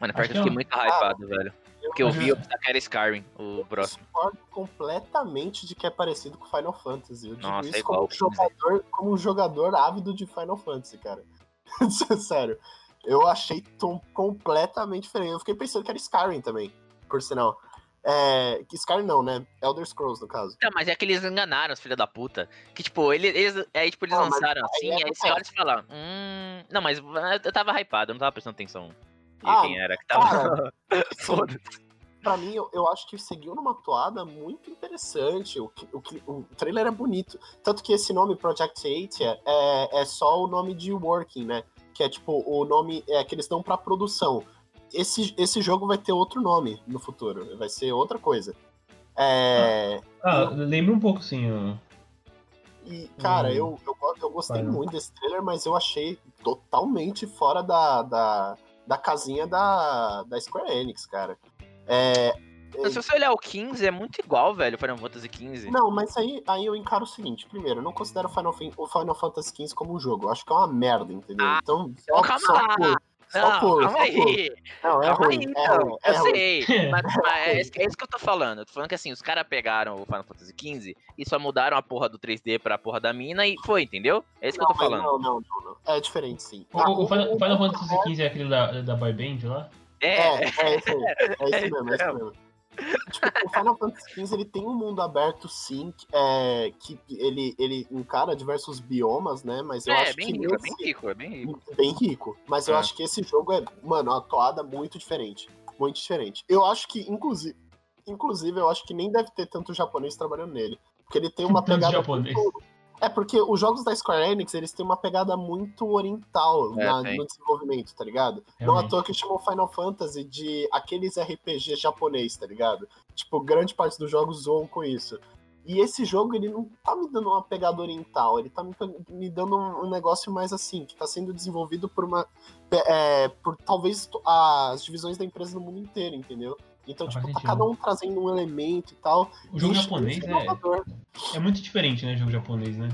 A: Mano, que eu
B: que
A: fiquei
B: é um-
A: muito hypado, velho.
C: Eu
A: que eu vi, eu que era Skyrim, o próximo.
C: discordo completamente de que é parecido com Final Fantasy. Eu digo
A: Nossa, é
C: isso
A: igual,
C: como, jogador, como um jogador ávido de Final Fantasy, cara. [laughs] Sério. Eu achei tom completamente diferente. Eu fiquei pensando que era Skyrim também, por sinal. É, Skyrim não, né? Elder Scrolls, no caso.
A: Não, mas é que eles enganaram os filhos da puta. Que, tipo, eles, eles, aí, tipo, eles
C: mas
A: lançaram
C: aí
A: assim,
C: é
A: aí você olha e fala, hum. Não, mas eu tava hypado, eu não tava prestando atenção de
C: Ah,
A: quem era que tava. [laughs] Foda-se.
C: Pra mim, eu, eu acho que seguiu numa toada muito interessante. O, o, o trailer é bonito. Tanto que esse nome, Project 8, é, é, é só o nome de working, né? Que é tipo o nome é, que eles dão pra produção. Esse, esse jogo vai ter outro nome no futuro. Vai ser outra coisa. É,
B: Ah, lembra um pouco, sim. ó.
C: E, cara,
B: Hum.
C: eu, eu, eu gostei
B: Vai,
C: muito desse trailer, mas eu achei totalmente fora da, da, da casinha da, da Square Enix, cara. É,
A: Mas se você olhar o 15, é muito igual, velho, Final Fantasy 15.
C: Não, mas aí, aí eu encaro o seguinte: primeiro, eu não considero Final, o Final Fantasy XV como um jogo. Eu acho que é uma merda, entendeu?
A: Ah,
C: então,
A: então calma lá.
C: por- só
A: Não,
C: por-
A: calma
C: só
A: aí.
C: Não, é
A: calma
C: ruim,
A: aí,
C: é
A: então.
C: ruim, é
A: eu
C: ruim.
A: sei. Mas, [laughs] mas é, isso- é isso que eu tô falando. Eu tô falando que assim, os caras pegaram o Final Fantasy 15 e só mudaram a porra do 3D pra porra da mina e foi, entendeu? É isso que eu tô
C: Não,
A: falando.
C: Não, não, não, não. É diferente, sim.
B: O,
C: Ah,
B: o Final,
C: o-
B: Final Fantasy XV é aquele da, da boy band lá?
A: É,
C: É, é isso. É isso mesmo, é
A: É.
C: isso mesmo. Tipo, o Final Fantasy XV ele tem um mundo aberto, sim, que- é, que ele, ele encara diversos biomas, né? Mas eu
A: é,
C: acho
A: bem
C: que
A: rico, é bem rico, é bem rico.
C: bem rico. Mas eu
A: É.
C: acho que esse jogo é, mano, uma toada muito diferente. Muito diferente. Eu acho que, inclusive, inclusive, eu acho que nem deve ter tanto japonês trabalhando nele. Porque ele tem uma
B: Tanto
C: pegada.
B: japonês.
C: muito- É porque os jogos da Square Enix, eles têm uma pegada muito oriental
A: É,
C: na- no desenvolvimento, tá ligado? Não à toa que chamam Final Fantasy de aqueles RPG japonês, tá ligado? Tipo, grande parte dos jogos zoam com isso. E esse jogo, ele não tá me dando uma pegada oriental, ele tá me, me dando um, um negócio mais assim, que tá sendo desenvolvido por uma. é, por talvez as divisões da empresa no mundo inteiro, entendeu? Então, tipo, tá cada um trazendo um elemento e tal.
B: O jogo
C: Isso-
B: japonês é, é muito diferente, né? O jogo japonês, né?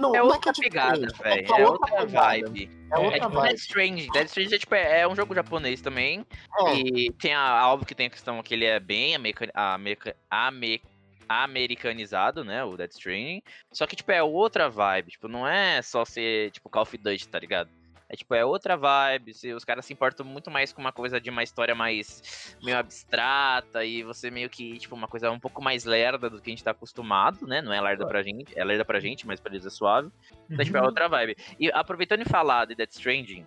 C: Não,
A: É
C: não
A: outra
C: que
A: pegada,
C: diferente,
A: velho.
C: que
A: É outra vibe.
C: É
B: É,
C: outra
A: É tipo
C: vibe.
A: Dead Strange. Dead Strange é, tipo, é é um jogo japonês também.
C: É,
A: E tem a, óbvio que tem a questão que ele é bem america, america, ame- americanizado, né? O Dead Stranding. Só que, tipo, é outra vibe. Tipo, não é só ser, tipo, Call of Duty, tá ligado? É tipo, é outra vibe. Os caras se importam muito mais com uma coisa de uma história mais meio abstrata e você meio que, tipo, uma coisa um pouco mais lerda do que a gente tá acostumado, né? Não é lerda pra gente, é lerda pra gente, mas pra eles é suave. Então, tipo, é
B: Uhum.
A: outra vibe. E aproveitando de falar de Death Stranding,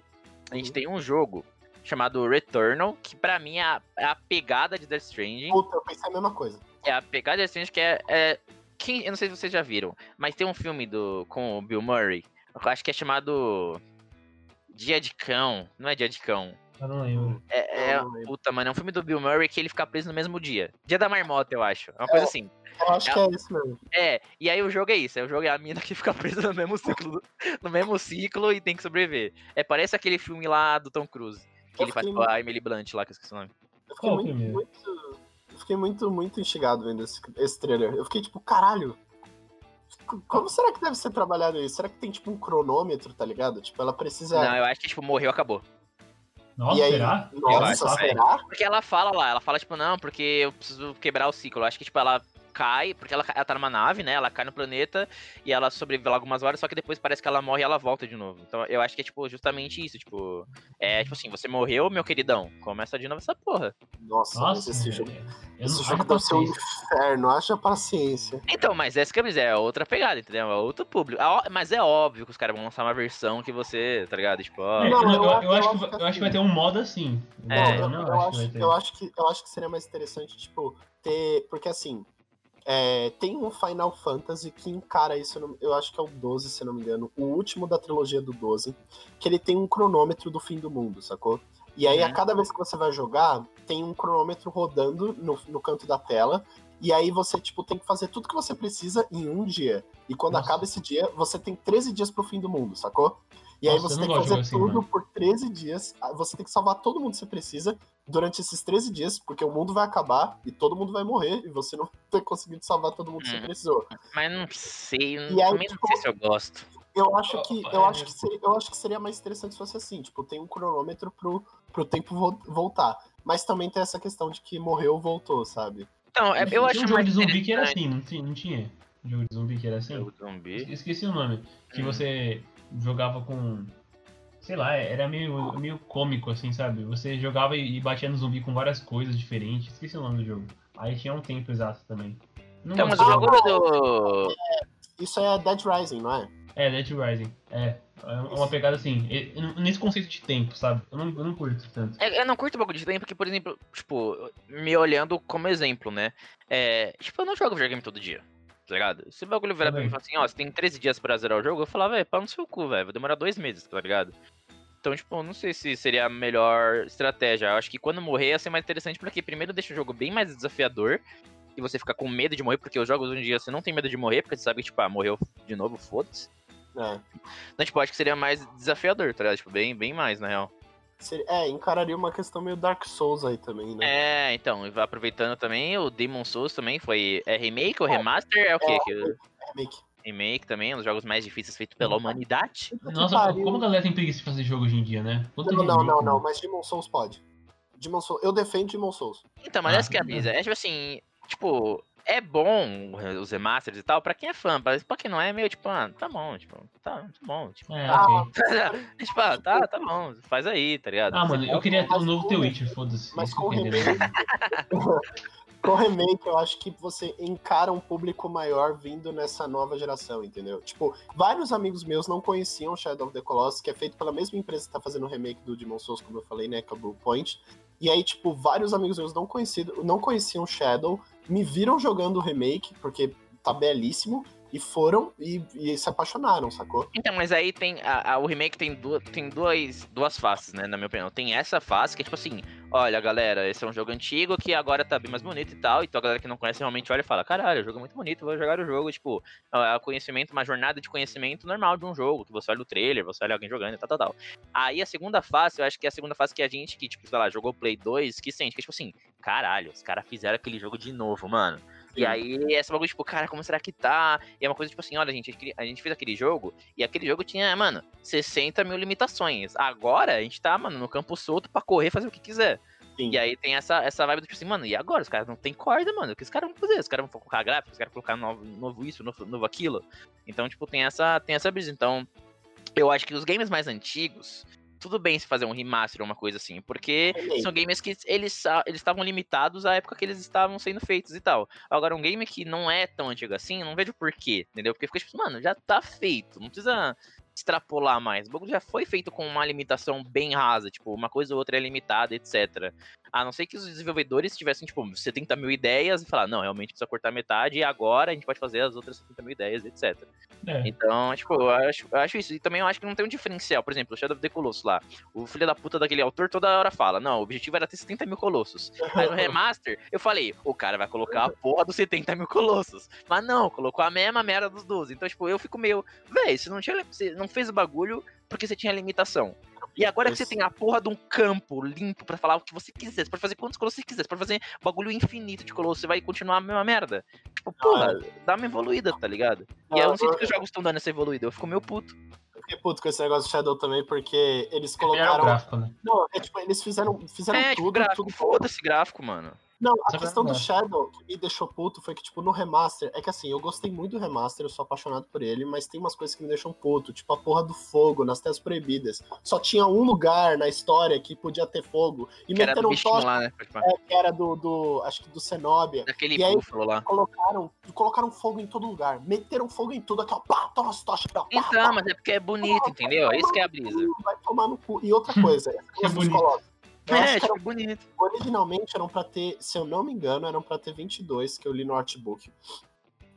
A: a gente
C: Uhum.
A: tem um jogo chamado Returnal, que pra mim é a, é a pegada de Death Stranding.
C: puta, eu pensei a mesma coisa.
A: É a pegada de Death Stranding que é, é- quem, eu não sei se vocês já viram, mas tem um filme do com o Bill Murray, eu acho que é chamado Dia de Cão, não é Dia de Cão.
B: Eu não lembro.
A: É, é-
C: não lembro.
A: puta, mano, é um filme do Bill Murray que ele fica preso no mesmo dia. Dia da marmota, eu acho. É uma coisa assim.
C: Eu acho que é isso mesmo.
A: É, e aí o jogo é isso, é o jogo é a mina que fica [laughs] presa no mesmo ciclo, no mesmo ciclo e tem que sobreviver. É, parece aquele filme lá do Tom Cruise, que
C: Eu
A: ele faz com a Emily Blunt lá, que eu esqueci o nome.
C: Eu fiquei muito, muito. Eu fiquei muito, muito instigado vendo esse, esse trailer. Eu fiquei tipo, caralho. Como será que deve ser trabalhado isso? Será que tem tipo um cronômetro, tá ligado? Tipo, ela precisa.
A: Não, eu acho que, tipo, morreu, acabou.
B: Nossa,
C: e aí,
B: será?
C: Nossa,
A: acho,
C: será?
A: Porque ela fala lá, ela fala, tipo, não, porque eu preciso quebrar o ciclo. Eu acho que, tipo, ela cai, porque ela, ela tá numa nave, né? Ela cai no planeta e ela sobrevive lá algumas horas, só que depois parece que ela morre e ela volta de novo. Então eu acho que é, tipo, justamente isso, tipo. É, tipo assim, você morreu, meu queridão. Começa de novo essa porra.
C: Nossa,
B: Nossa,
C: esse jogo, esse
B: não
C: jogo deve ser um inferno. Haja paciência.
A: Então, mas essa que eu dizer, é outra pegada, entendeu? É outro público. Ah, Mas é óbvio que os caras vão lançar uma versão que você, tá ligado? Tipo, ó.
B: É,
C: Não,
B: não,
C: eu
B: eu,
C: acho-
B: eu que,
C: que
B: eu acho que vai ter um modo assim.
A: É.
C: Não,
B: Não,
C: eu,
B: acho que
C: acho, eu, acho que, eu acho que seria mais interessante, tipo, ter. Porque assim. É, tem um Final Fantasy que encara isso, eu acho que é o 12, se não me engano, o último da trilogia do 12, que ele tem um cronômetro do fim do mundo, sacou? E aí, a
A: Uhum.
C: cada vez que você vai jogar, tem um cronômetro rodando no, no canto da tela, e aí você, tipo, tem que fazer tudo que você precisa em um dia. E quando
B: Nossa.
C: acaba esse dia, você tem 13 dias pro fim do mundo, sacou? E aí
B: Nossa,
C: você
B: eu
C: tem
B: não
C: que fazer
B: assim,
C: tudo
B: mano.
C: por 13 dias. Ah, Você tem que salvar todo mundo que você precisa durante esses 13 dias, porque o mundo vai acabar e todo mundo vai morrer e você não [laughs] ter conseguido salvar todo mundo que você
A: Hum.
C: precisou.
A: Mas não sei,
C: E aí,
A: também não
C: tipo,
A: sei se eu gosto.
C: Eu acho que eu
B: é.
C: acho que seria, eu acho que seria mais interessante se fosse assim, tipo, tem um cronômetro pro, pro tempo vo- voltar. mas também tem essa questão de que morreu, voltou, sabe?
A: Então, é- eu
B: Tinha
A: acho
B: um jogo
A: mais
B: de zumbi que era assim, não tinha? Não tinha? Um jogo de zumbi que era assim?
A: Jogo de zumbi.
B: Esqueci o nome. Que
A: Hum.
B: você jogava com. Sei lá, era meio, meio cômico, assim, sabe? Você jogava e batia no zumbi com várias coisas diferentes. Esqueci o nome do jogo. Aí tinha um tempo exato também. Não
A: Então, mas o
B: jogo.
A: do.
C: Isso é Dead Rising, não é?
B: É, Dead Rising. É. É uma pegada assim, nesse conceito de tempo, sabe? Eu não, eu não curto tanto.
A: É, Eu não curto o bagulho de tempo porque, por exemplo, tipo, me olhando como exemplo, né? É, tipo, eu não jogo videogame todo dia. Tá ligado? Se o bagulho virar pra mim e
B: Também.
A: falar assim, ó, você tem 13 dias pra zerar o jogo, eu falava, velho, pau no seu cu, velho, vai demorar dois meses, tá ligado? Então, tipo, eu não sei se seria a melhor estratégia. Eu acho que quando morrer ia ser mais interessante porque primeiro deixa o jogo bem mais desafiador e você fica com medo de morrer, porque os jogos hoje em dia você não tem medo de morrer, porque você sabe que, tipo, ah, morreu de novo, foda-se.
C: É.
A: Então, tipo, eu acho que seria mais desafiador, tá ligado? Tipo, bem, bem mais, na real.
C: Seria- É, encararia uma questão meio Dark Souls aí também, né?
A: É, então, e aproveitando também, o Demon Souls também foi. É remake ou remaster? É o quê?
C: É,
A: Que-
C: Remake.
A: Remake também, um dos jogos mais difíceis feitos pela humanidade.
B: Nossa,
C: pariu.
B: como a galera tem preguiça de fazer jogo hoje em dia, né? Quanto
C: Não, não, não, não, mas Demon Souls pode. Demon Souls, eu defendo Demon Souls.
A: Então, mas
B: Ah,
A: essa que é a brisa. É tipo assim, tipo, é bom os remasters e tal, pra quem é fã, pra, pra quem não é, meio tipo, ah, tá bom, tipo, tá, tá bom, tipo.
B: É,
C: Ah,
B: ok. [laughs]
A: tipo, ah, tá, tá bom, faz aí, tá ligado?
B: Ah, mano, eu queria ter um
C: Mas
B: novo The Witcher, foda-se.
C: mas com remake-. [laughs] Com remake, eu acho que você encara um público maior vindo nessa nova geração, entendeu? Tipo, vários amigos meus não conheciam Shadow of the Colossus, que é feito pela mesma empresa que tá fazendo o remake do Demon Souls, como eu falei, né? Que é o Blue Point. E aí, tipo, vários amigos meus não, conhecido, não conheciam Shadow, me viram jogando o remake, porque tá belíssimo, e foram e, e se apaixonaram, sacou?
A: Então, mas aí tem. A, a- o remake tem, duas, tem duas, duas faces, né? Na minha opinião. Tem essa face que é tipo assim: olha, galera, esse é um jogo antigo que agora tá bem mais bonito e tal. Então a galera que não conhece realmente olha e fala: caralho, o jogo é muito bonito, vou jogar o jogo. Tipo, é conhecimento, uma jornada de conhecimento normal de um jogo. Que você olha o trailer, você olha alguém jogando e tal, tal, tal. Aí a segunda face, eu acho que é a segunda face que a gente que, tipo, sei lá, jogou Play 2, que sente, que é tipo assim: caralho, os caras fizeram aquele jogo de novo, mano. E aí, essa bagulho, tipo, cara, como será que tá? E é uma coisa, tipo assim, olha, gente, a gente- fez aquele jogo, e aquele jogo tinha, mano, 60 mil limitações. Agora, a gente tá, mano, no campo solto pra correr, fazer o que quiser.
C: Sim.
A: E aí tem essa, essa vibe do tipo assim, mano, e agora? Os caras não tem corda, mano. O que os caras vão fazer? Os caras vão colocar gráficos, os caras vão colocar novo, novo isso, novo, novo aquilo. Então, tipo, tem essa, tem essa brisa. Então, eu acho que os games mais antigos, tudo bem se fazer um remaster ou uma coisa assim, porque
C: Remake.
A: são games que eles eles estavam limitados à época que eles estavam sendo feitos e tal. Agora, um game que não é tão antigo assim, eu não vejo porquê, entendeu? Porque fica tipo, mano, já tá feito, não precisa extrapolar mais. O bagulho já foi feito com uma limitação bem rasa, tipo, uma coisa ou outra é limitada, etc. A não ser que os desenvolvedores tivessem, tipo, 70 mil ideias e falar, não, realmente precisa cortar metade e agora a gente pode fazer as outras 70 mil ideias, etc.
B: É.
A: Então, tipo, eu acho, eu acho isso. E também eu acho que não tem um diferencial. Por exemplo, o Shadow of the Colossus lá. O filho da puta daquele autor toda hora fala: Não, o objetivo era ter 70 mil colossos. Aí no [laughs] remaster, eu falei: O cara vai colocar a porra dos 70 mil colossos. Mas não, colocou a mesma merda dos 12. Então, tipo, eu fico meio. Véi, você não, tinha, você não fez o bagulho porque você tinha limitação. E agora que você tem a porra de um campo limpo pra falar o que você quiser, você pode fazer quantos colossos você quiser, você pode fazer bagulho infinito de colossos, você vai continuar a mesma merda. Tipo, porra, dá uma evoluída, tá ligado? E aí eu não sinto que os jogos estão dando essa evoluída, eu fico meio puto.
C: Eu fiquei puto com esse negócio de Shadow também, porque eles colocaram.
B: gráfico, né?
C: Não, é tipo, eles fizeram, fizeram
A: É, tipo,
C: tudo,
A: gráfico,
C: tudo
A: foda-se gráfico, mano.
C: Não, a questão do Shadow que me deixou puto foi que, tipo, no remaster, é que assim, eu gostei muito do remaster, eu sou apaixonado por ele, mas tem umas coisas que me deixam puto, tipo a porra do fogo nas terras proibidas. Só tinha um lugar na história que podia ter fogo. E
A: Que era do
C: meteram
A: bichinho
C: tocha,
A: lá, né?
C: É, que era do, do. Acho que do Cenobia.
A: Daquele
C: E aí-
A: búfalo lá.
C: Colocaram, colocaram fogo em todo lugar. Meteram fogo em tudo, aqui, ó. Pá, toma as tochas, ó. Pá,
A: Então, mas é porque é bonito, entendeu? Isso que é a brisa.
C: Vai tomar no cu. E outra coisa, [laughs] dos
B: bonito.
C: Eu acho
A: É,
C: que era
A: tipo, bonito.
C: originalmente eram pra ter, se eu não me engano, eram pra ter 22, que eu li no artbook.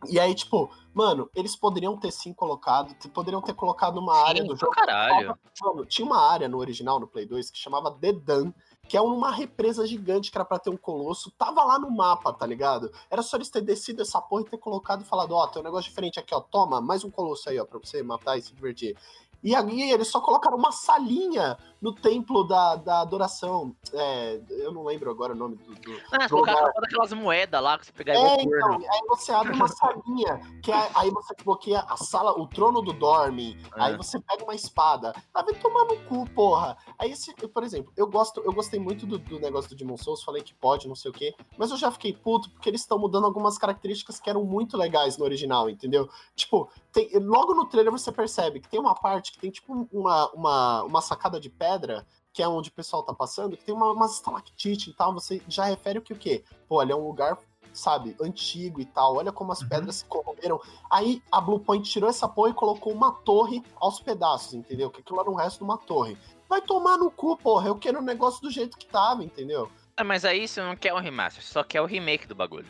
C: E aí, tipo, mano, eles poderiam ter sim colocado, poderiam ter colocado uma área
A: Sim,
C: do
A: do
C: jogo.
A: caralho.
C: Mano, tinha uma área no original, no Play 2, que chamava The Dun, que é uma represa gigante que era pra ter um colosso. Tava lá no mapa, tá ligado? Era só eles terem descido essa porra e ter colocado e falado, ó, tem um negócio diferente aqui, ó, toma, mais um colosso aí, ó, pra você matar e se divertir. E aí eles só colocaram uma salinha no templo da, da adoração. É, eu não lembro agora o nome do. do
A: Ah,
C: do
A: colocar
C: lugar.
A: todas aquelas moedas lá que você pegar
C: É, então, aí você abre uma salinha, que é- aí você bloqueia a sala, o trono do dorme,
A: É.
C: aí você pega uma espada. Ah, vai tomar no cu, porra. Aí, esse, por exemplo, eu gosto, eu gostei muito do, do negócio do Demon Souls, falei que pode, não sei o quê, mas eu já fiquei puto porque eles estão mudando algumas características que eram muito legais no original, entendeu? Tipo, tem- logo no trailer você percebe que tem uma parte que tem tipo uma, uma, uma sacada de pedra, que é onde o pessoal tá passando, que tem uma, umas estalactite e tal, você já refere o que o quê? Pô, ali é um lugar, sabe, antigo e tal, olha como as
B: Uhum.
C: pedras se corromperam. Aí a Bluepoint tirou essa porra e colocou uma torre aos pedaços, entendeu? Que aquilo era um resto de uma torre. Vai tomar no cu, porra, eu quero o negócio do jeito que tava, entendeu?
A: Ah, mas aí você não quer um remaster, você só quer o remake do bagulho.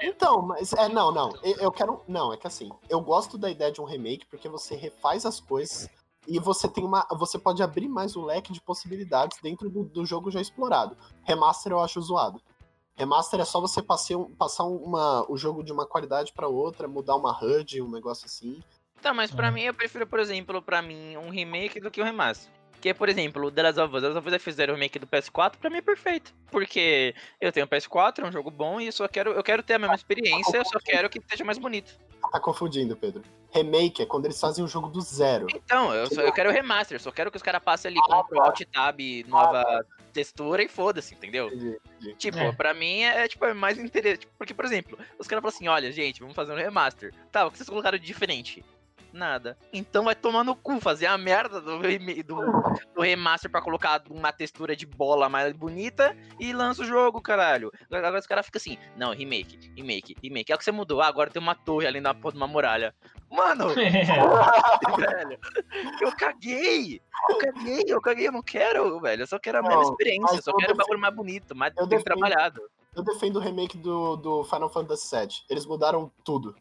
C: Então, mas é, não, não. Eu, quero. Não, é que assim, eu gosto da ideia de um remake porque você refaz as coisas e você tem uma. Você pode abrir mais o leque de possibilidades dentro do, do jogo já explorado. Remaster eu acho zoado. Remaster é só você passe- passar uma, o jogo de uma qualidade pra outra, mudar uma HUD, um negócio assim.
A: Tá, mas pra
B: Ah.
A: mim eu prefiro, por exemplo, pra mim, um remake do que um remaster. Que, por exemplo, o The Last of Us, The Last of Us fizeram o remake do PS4, pra mim é perfeito. Porque eu tenho o PS4, é um jogo bom, e eu só quero, eu quero ter a mesma experiência, eu só quero que seja mais bonito.
C: Tá confundindo, Pedro. Remake é quando eles fazem o jogo do zero.
A: Então, eu, só, eu quero o remaster, só quero que os caras passem ali com
C: Ah,
A: o Alt Tab, nova textura e foda-se, entendeu?
C: Entendi, entendi.
A: Tipo,
B: É.
A: pra mim é, tipo, é mais interessante. Porque, por exemplo, os caras falam assim: olha, gente, vamos fazer um remaster. Tá, o que vocês colocaram de diferente? Nada. Então vai tomar no cu fazer a merda do, do, do remaster pra colocar uma textura de bola mais bonita e lança o jogo, caralho. Agora os caras ficam assim: não, remake, remake, remake. É o que você mudou. Ah, agora tem uma torre ali na porra de uma muralha. Mano, velho, [laughs] [laughs] eu caguei! Eu caguei, eu caguei, eu não quero, velho. Eu só quero a mesma experiência, só quero o bagulho mais bonito, mais
C: eu
A: bem
C: defendo-
A: trabalhado.
C: Eu defendo o remake do, do Final Fantasy VII. Eles mudaram tudo.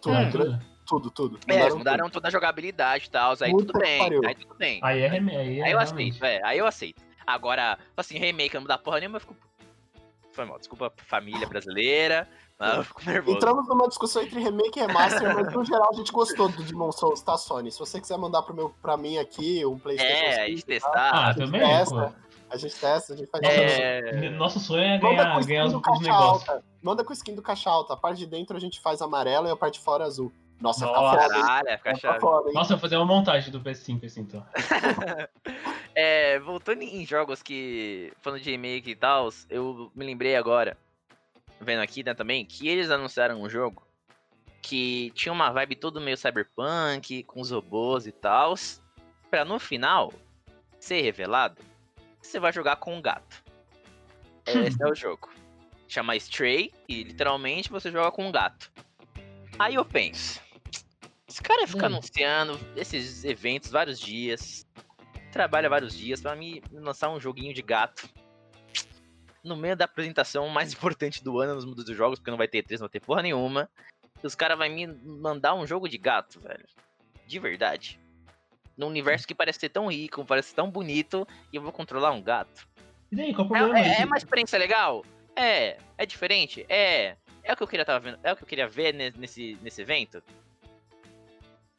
C: Tudo,
B: É,
C: tudo, tudo. tudo.
A: É, eles
C: tudo.
A: mudaram toda a jogabilidade e tal, aí
C: Puta
A: tudo bem,
C: pariu.
A: aí tudo bem.
B: Aí é reme... Aí, é
A: Aí eu aceito, é, aí eu aceito. Agora, assim, remake não mudar porra nenhuma, eu fico. Foi mal, desculpa família brasileira, mas eu fico nervoso.
C: Entramos numa discussão entre remake e remaster, mas no geral a gente gostou do Demon Souls, tá, Sony? Se você quiser mandar pro meu, pra mim aqui um Playstation
A: É, a
C: 5,
A: gente
C: tá?
A: testar.
B: Ah,
C: gente
B: também,
C: testa, a gente testa, a gente faz
A: É.
B: Nosso sonho é
C: Manda com
B: ganhar, ganhar os,
C: do
B: os negócios.
C: alta. Manda com o skin do caixa alta. A parte de dentro a gente faz amarela e a parte de fora azul. Nossa,
B: Nossa,
C: fica foda?
A: Caralho, fica
C: Fica
A: chave.
C: foda?
B: Nossa, eu vou fazer uma montagem do PS5 assim, então. [laughs]
A: É, voltando em jogos que. Falando de remake e tal, eu me lembrei agora, vendo aqui né, também, que eles anunciaram um jogo que tinha uma vibe todo meio cyberpunk, com os robôs e tal, pra no final ser revelado, você vai jogar com um gato. [laughs] Esse é o jogo. Chama Stray, e literalmente você joga com um gato. Aí eu penso, esse cara fica
B: Hum.
A: anunciando esses eventos vários dias, trabalha vários dias pra me lançar um joguinho de gato. No meio da apresentação mais [laughs] importante do ano nos mundos dos jogos, porque não vai ter três, não vai ter porra nenhuma. Os caras vão me mandar um jogo de gato, velho. De verdade. Num universo que parece ser tão rico, parece tão bonito, e eu vou controlar um gato.
B: E daí, qual o
A: É,
B: problema?
A: é- é
B: Esse-
A: uma experiência legal? É. É diferente? É. É o que eu queria tava vendo. É o que eu queria ver ne- nesse, nesse evento?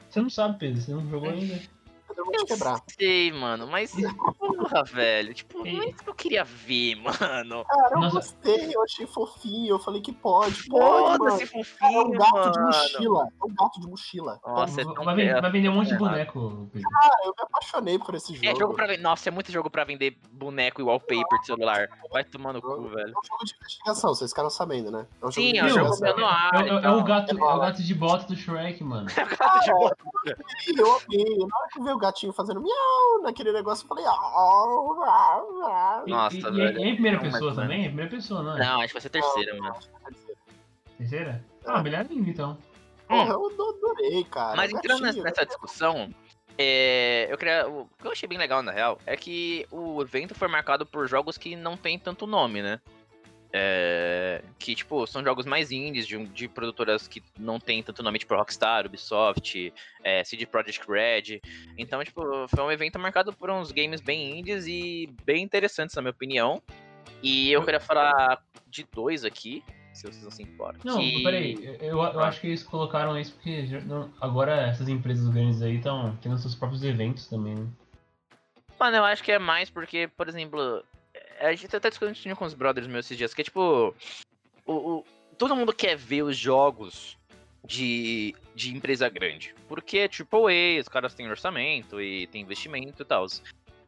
B: Você não sabe, Pedro, você não jogou ainda.
C: Eu vou te quebrar.
A: sei, mano, mas. Porra, [laughs] velho. Tipo, não é isso que eu queria ver, mano.
C: Cara, eu
B: Nossa.
C: gostei, eu achei fofinho. Eu falei que pode, pode, mano.
A: Foda-se,
C: Cara, é
A: fofinho,
C: um gato de
A: mano.
C: mochila. É um gato de mochila.
A: Nossa, é tão
B: vai, vender, vai vender um monte de
A: É.
B: boneco, Pedro.
C: Cara, eu me apaixonei por esse jogo.
A: É jogo pra vender. Nossa, é muito jogo pra vender boneco e wallpaper de celular. Vai tomar no cu, velho.
C: É um jogo de investigação, vocês ficaram sabendo, né? É um jogo
A: Sim,
C: de
A: é um jogo
C: investigação.
A: ar.
B: É, é- é
A: tal.
B: o gato,
C: É
B: é o gato de bota do Shrek, mano. [laughs]
A: Gato de bola.
C: Eu amei. Na hora que eu vi o gatinho fazendo miau naquele negócio, eu falei. "Au, au, au".
B: E-
A: Nossa,
B: e, e,
A: velho.
B: é em primeira pessoa
A: não é.
B: também? É em primeira pessoa, não é?
A: Não, acho que vai ser terceira,
C: Não,
A: mano.
C: é terceira.
B: Terceira? Ah, melhor ainda, então.
C: Porra, eu adorei, cara.
A: Mas entrando nessa,
C: gatinho,
A: nessa discussão, é, eu queria. O que eu achei bem legal, na real, é que o evento foi marcado por jogos que não tem tanto nome, né? É, que, tipo, são jogos mais indies, de, de produtoras que não tem tanto nome, tipo Rockstar, Ubisoft, é, CD Projekt Red. Então, tipo, foi um evento marcado por uns games bem indies e bem interessantes, na minha opinião. E eu queria falar de dois aqui. se vocês não se importam.
B: Não,
A: que...
B: peraí, eu, eu acho que eles colocaram isso porque agora essas empresas grandes aí estão tendo seus próprios eventos também, né?
A: Mano, eu acho que é mais porque, por exemplo, a gente até discutindo com os brothers meus esses dias, que é tipo. O, o- todo mundo quer ver os jogos de, de empresa grande. Porque, tipo, os caras têm orçamento e tem investimento e tal.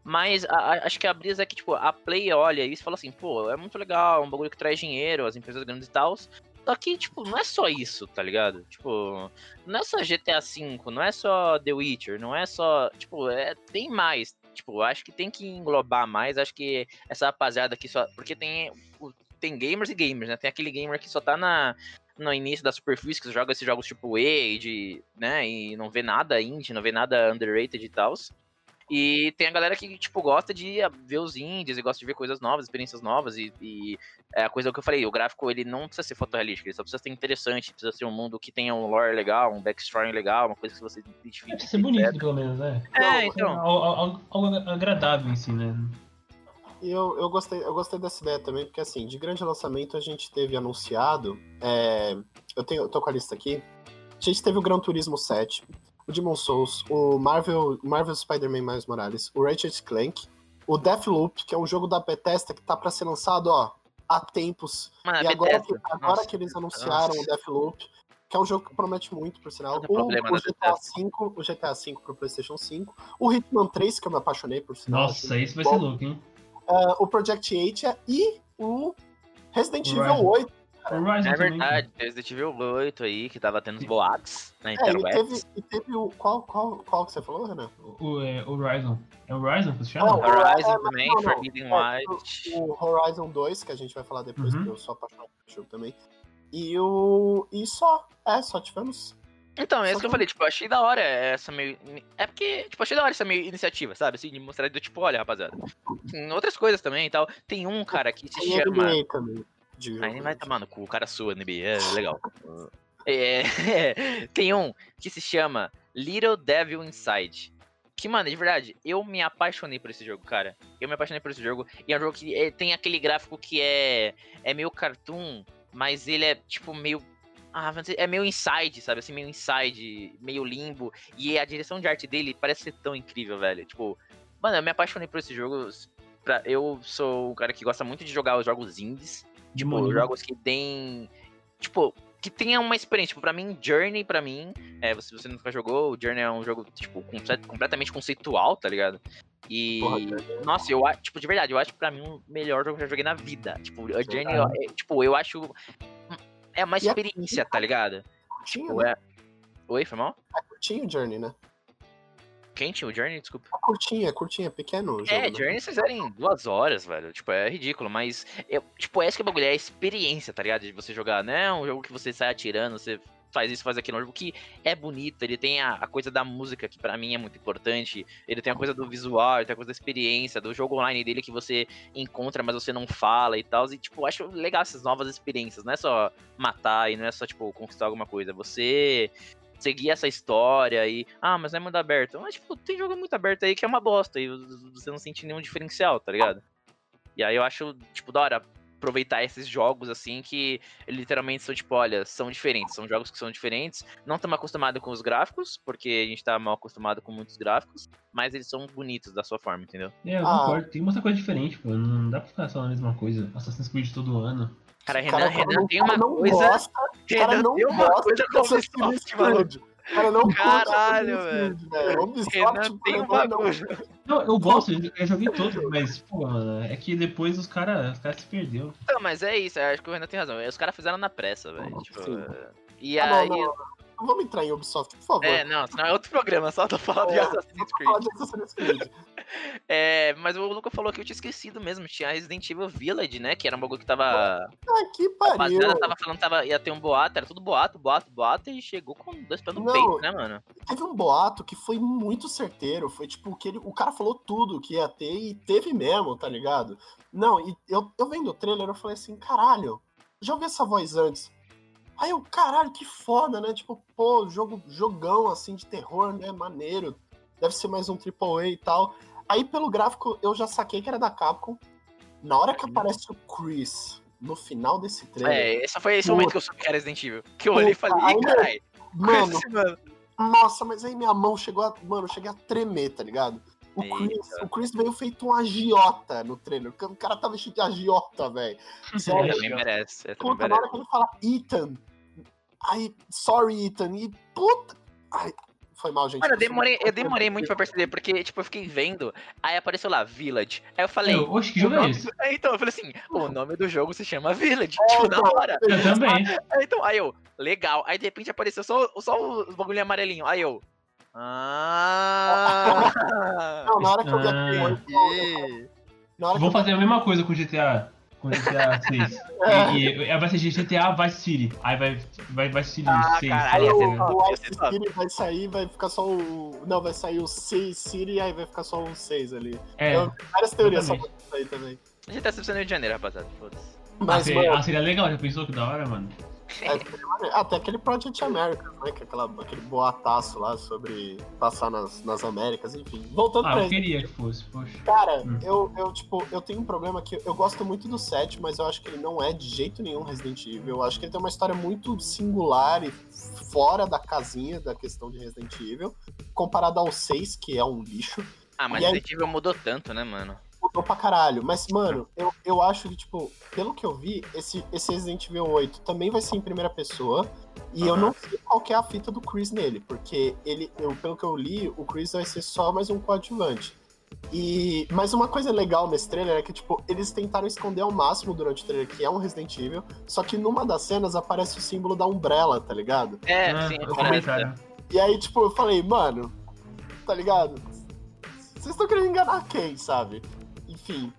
A: Mas a- a- acho que a brisa é que, tipo, a Play olha isso e fala assim, pô, é muito legal, um bagulho que traz dinheiro, as empresas grandes e tal. Só que, tipo, não é só isso, tá ligado? Tipo, não é só GTA V, não é só The Witcher, não é só. Tipo, é, tem mais. Tipo, acho que tem que englobar mais. Acho que essa rapaziada aqui só. Porque tem, tem gamers e gamers, né? Tem aquele gamer que só tá na, no início da superfície, que joga esses jogos tipo E, de, né? E não vê nada indie, não vê nada underrated e tal. E tem a galera que, tipo, gosta de ver os indies e gosta de ver coisas novas, experiências novas. E, e é a coisa que eu falei, o gráfico ele não precisa ser fotorrealístico, ele só precisa ser interessante, precisa ser um mundo que tenha um lore legal, um backstory legal, uma coisa que você identifique.
B: Deve ser bonito, pelo menos, né?
A: É, então.
B: Algo, algo- algo agradável em si, né?
C: E eu, eu, gostei, eu gostei dessa ideia também, porque assim, de grande lançamento a gente teve anunciado. é, eu, tenho, eu tô com a lista aqui. A gente teve o Gran Turismo 7, o Demon Souls, o Marvel, Marvel Spider-Man Miles Morales, o Ratchet Clank, o Deathloop, que é um jogo da Bethesda que tá pra ser lançado, ó, há tempos.
A: Mano,
C: e
A: a
C: agora, que, agora
A: nossa,
C: que eles anunciaram
A: nossa.
C: o Deathloop, que é um jogo que promete muito, por sinal.
A: Outro
C: O,
A: problema
C: o GTA V, o GTA V pro PlayStation 5, o Hitman 3, que eu me apaixonei por sinal.
B: Nossa, isso vai
C: bom.
B: ser louco, hein?
C: Ah, o Project 8 e o Resident Evil
B: Horizon.
C: 8.
B: Horizon
A: É
B: também.
A: verdade, Resident Evil 8 aí, que tava tendo os boatos na
C: É, e teve, e teve o. Qual, qual, qual que você falou, Renan?
B: O, é, Horizon. É Horizon que se chama?
C: Não,
A: Horizon
C: é,
A: também,
C: não.
A: Forbidden
C: É,
A: West.
C: O Horizon 2, que a gente vai falar depois,
B: Uhum.
C: porque eu sou apaixonado pelo jogo também. E o. E só. É, só tivemos.
A: Então, é isso que eu falei, tipo, eu achei da hora essa meio. É porque, tipo, achei da hora essa meio iniciativa, sabe? Assim, de mostrar do tipo, olha, rapaziada. Tem outras coisas também e tal. Tem um cara que se
C: Tem
A: chama.
C: Também. De
A: Aí vai tomar no cu, o cara sua NBA, [laughs] é legal. [laughs] É, tem um que se chama Little Devil Inside. Que, mano, de verdade, eu me apaixonei por esse jogo, cara. Eu me apaixonei por esse jogo. E é um jogo que é, tem aquele gráfico que é, é meio cartoon, mas ele é, tipo, meio. Ah, é meio inside, sabe? Assim, meio inside, meio limbo. E a direção de arte dele parece ser tão incrível, velho. Tipo, mano, eu me apaixonei por esse jogo. Pra, eu sou um cara que gosta muito de jogar os jogos indies. Tipo, jogos que tem. Tipo, que tenha uma experiência. Tipo, pra mim, Journey, pra mim, é, se você nunca jogou, o Journey é um jogo, tipo, comple- completamente conceitual, tá ligado? E.
C: Porra, é
A: nossa, eu acho, tipo, de verdade, eu acho pra mim o melhor jogo que eu já joguei na vida. Tipo, a Journey,
B: Caralho.
A: é, tipo, eu acho. É uma
C: a-
A: experiência, tá ligado?
C: Curtinho,
A: Tipo,
C: né?
A: é. Oi, foi mal?
C: É curtinho o Journey, né?
A: Tinha o Journey? Desculpa.
C: É curtinho, é é pequeno o jogo.
A: É,
C: né?
A: Journey vocês fizerem duas horas, velho. Tipo, é ridículo, mas. Eu, tipo, esse que é o bagulho, é a experiência, tá ligado? De você jogar, não é um jogo que você sai atirando, você faz isso, faz aquilo. É um jogo que é bonito, ele tem a, a coisa da música, que pra mim é muito importante. Ele tem a coisa do visual, ele tem a coisa da experiência, do jogo online dele que você encontra, mas você não fala e tal. E, tipo, acho legal essas novas experiências. Não é só matar e não é só, tipo, conquistar alguma coisa. Você seguir essa história e. Ah, mas não é mundo aberto. Mas, tipo, tem jogo muito aberto aí que é uma bosta e você não sente nenhum diferencial, tá ligado? E aí eu acho, tipo, da hora aproveitar esses jogos assim que literalmente são, tipo, olha, são diferentes. São jogos que são diferentes. Não estamos acostumados com os gráficos, porque a gente tá mal acostumado com muitos gráficos, mas eles são bonitos da sua forma, entendeu?
B: É, eu
C: Ah.
B: concordo. Tem que mostrar coisa diferente, pô. Não dá pra ficar só na mesma coisa. Assassin's Creed todo ano.
A: Cara, Renan,
C: cara
A: Renan
C: não-
A: tem uma
C: não
A: coisa.
C: Gosta, o cara
A: Renan
C: não
A: tem uma
C: gosta
A: coisa
C: de
A: com Ubisoft, mano.
C: Cara não
A: Caralho,
C: velho. Ubisoft,
A: Renan tem um
C: mano, não-
A: bagulho.
B: Não, eu gosto, eu joguei todos, mas, pô, mano, é que depois os caras os cara se perdeu.
A: Não, mas é isso, eu acho que o Renan tem razão. Os caras fizeram na pressa, velho. Tipo, e
C: Ah, não,
A: aí.
C: não, não vamos entrar em Ubisoft, por favor.
A: É, não, senão é outro programa, só tô falando de
C: É,
A: Assassin's Creed.
C: De Assassin's Creed. [laughs]
A: É, mas o Luca falou que eu tinha esquecido mesmo. Tinha Resident Evil Village, né? Que era um bagulho que tava.
C: Ah, que pariu.
A: rapaziada tava falando que tava, ia ter um boato, era tudo boato, boato, boato, e chegou com dois pés no
C: Não.
A: peito, né, mano?
C: Teve um boato que foi muito certeiro. Foi tipo que ele, o cara falou tudo que ia ter e teve mesmo, tá ligado? Não, e eu, eu vendo o trailer, eu falei assim, caralho, já ouvi essa voz antes. Aí eu, caralho, que foda, né? Tipo, pô, jogo, jogão assim de terror, né? Maneiro. Deve ser mais um AAA e tal. Aí pelo gráfico eu já saquei que era da Capcom. Na hora que
A: Uhum.
C: aparece o Chris no final desse trailer.
A: É, esse foi esse momento que eu soube que era Resident Evil. Que eu olhei e falei, ih, caralho.
C: Mano,
A: esse mano.
C: nossa, mas aí minha mão chegou a. Mano, eu cheguei a tremer, tá ligado? O Chris,
A: Eita.
C: o Chris veio feito um agiota no trailer. O cara tá vestido de agiota, velho. Sério.
A: Também merece. é,
C: Puta, na hora que ele fala Ethan. Ai, sorry, Ethan. E puta. Ai, foi mal, gente.
A: Mano, eu demorei, eu demorei muito pra perceber, porque, tipo, eu fiquei vendo, aí apareceu lá, Village. Aí eu falei.
B: Eu, oxe, que jogo é esse?
A: do- [laughs] Aí, então, eu falei assim, o nome do jogo se chama Village.
C: É,
A: tipo, na
C: então,
A: hora.
B: Eu também.
A: Aí, então, aí eu, legal. Aí de repente apareceu só, só os bagulhinhos amarelinhos. Aí eu. Ah!
C: Não, na hora que eu vi
B: Ah.
C: oito, eu- na hora que
B: Vamos fazer a mesma coisa com o GTA. Com o GTA 6.
C: É. [laughs]
B: E, e vai ser GTA Vice City. Aí vai, vai Vice City
A: Ah,
B: 6.
A: caralho,
C: o, o
A: ia
C: Ice
A: ser top.
C: City vai sair, vai ficar só o. Não, vai sair o 6 City e aí vai ficar só o 6 ali.
B: É.
C: Várias teorias
B: exatamente.
C: sobre isso aí também.
A: A gente tá sempre no Rio de Janeiro, rapaziada. Foda-se.
B: Ah,
C: Mas,
B: seria,
C: mano,
B: ah, seria legal, já pensou que da hora, mano?
C: É, até aquele Project America, né? Que é aquela, aquele boataço lá sobre passar nas, nas Américas, enfim. Voltando
B: Ah,
C: pra
B: eu
C: ele.
B: queria que fosse, poxa.
C: Cara,
B: Hum.
C: eu, eu, tipo, eu tenho um problema que eu gosto muito do 7, mas eu acho que ele não é de jeito nenhum Resident Evil. Eu acho que ele tem uma história muito singular e fora da casinha da questão de Resident Evil, comparado ao 6, que é um lixo.
A: Ah, mas
C: E aí-
A: Resident Evil mudou tanto, né, mano?
C: Mudou pra caralho. Mas, mano, eu, eu acho que, tipo, pelo que eu vi, esse, esse Resident Evil 8 também vai ser em primeira pessoa. E eu
A: Aham.
C: não sei qual que é a fita do Chris nele, porque ele, eu, pelo que eu li, o Chris vai ser só mais um coadjuvante. E, mas uma coisa legal nesse trailer é que, tipo, eles tentaram esconder ao máximo durante o trailer que é um Resident Evil, só que numa das cenas aparece o símbolo da Umbrella, tá ligado?
A: É,
B: Ah,
A: sim,
B: comentário.
C: E aí, tipo, eu falei, mano, tá ligado? Vocês estão querendo enganar quem, sabe? Enfim,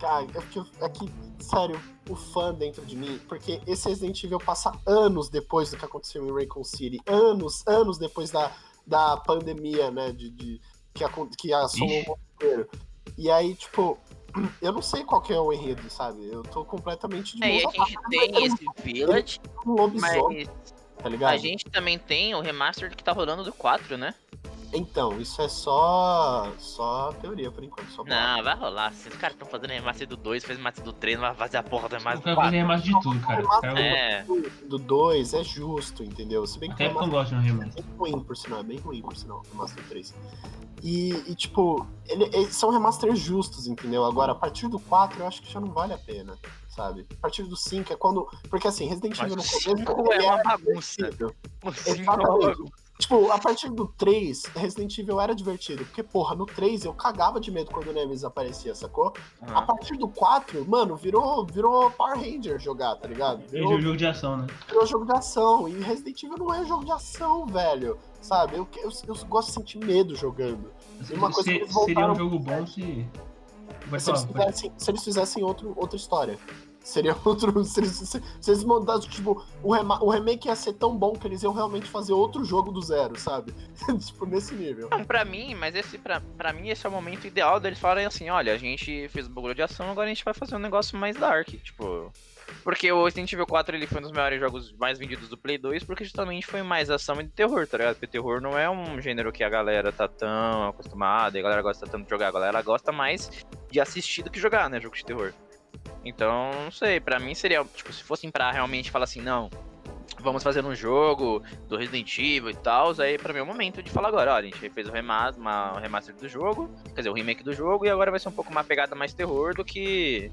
C: cara, é que, é que, sério, o fã dentro de mim, porque esse Resident Evil passa anos depois do que aconteceu em Raycon City, anos, anos depois da, da pandemia, né, de, de- que, acon- que assolou o mundo inteiro. E aí, tipo, [clears throat] eu não sei qual que é o enredo, sabe? Eu tô completamente de
A: É, e a gente tem
C: mas
A: esse Village,
C: um lobisomem,
A: mas
C: tá ligado?
A: a gente também tem o remaster que tá rolando do 4, né?
C: Então, isso é só só teoria por enquanto. Só
A: Não, vai rolar. Se os caras estão fazendo remaster do 2, fez remaster do 3, não vai fazer a porra do
B: Eu
A: remaster do
B: quero fazer
A: 4.
B: remaster de tudo, cara. Eu quero-
A: É,
C: do 2 é justo, entendeu? Se bem que
B: Até
C: o
B: porque eu gosto de um remaster.
C: é bem ruim, por sinal, é bem ruim, por sinal, o Remaster 3. E, e, tipo, ele, eles são remasters justos, entendeu? Agora, a partir do 4, eu acho que já não vale a pena, sabe? A partir do 5 é quando. Porque assim, Resident Evil [laughs] no
A: o
C: começo.
A: 5 é
C: ele
A: uma bagunça. o 5 é uma bagunça.
C: Tipo, a partir do 3, Resident Evil era divertido. Porque, porra, no 3 eu cagava de medo quando o Nemesis aparecia, sacou? A
A: Aham.
C: partir do 4, mano, virou, virou Power Ranger jogar, tá ligado?
B: É
C: Virou,
B: jogo de ação, né?
C: virou jogo de ação. E Resident Evil não é jogo de ação, velho. Sabe? Eu, eu, eu gosto de sentir medo jogando. E uma coisa que
B: Se-
C: eles
B: seria
C: voltaram-
B: um jogo bom se. Vai
C: Se eles
B: falar, pode-
C: fizessem, se eles fizessem outro, outra história. Seria [laughs] outro. Se eles, se, se eles mandassem, tipo, o, o remake ia ser tão bom que eles iam realmente fazer outro jogo do zero, sabe? [laughs] tipo, nesse nível.
A: Não, pra mim, mas esse, pra, pra mim, esse é o momento ideal deles falarem assim, olha, a gente fez bagulho de ação, agora a gente vai fazer um negócio mais dark, tipo... Porque o Resident Evil 4, ele foi um dos maiores jogos mais vendidos do Play 2, porque justamente foi mais ação e terror, tá ligado? Porque terror não é um gênero que a galera tá tão acostumada, e a galera gosta tanto de jogar, a galera gosta mais de assistir do que jogar, né, jogo de terror. Então, não sei, pra mim seria, tipo, se fossem pra realmente falar assim, não, vamos fazer um jogo do Resident Evil e tal, aí pra mim é o momento de falar agora, olha, a gente fez o remaster, uma, o remaster do jogo, quer dizer, o remake do jogo, e agora vai ser um pouco uma pegada mais terror do que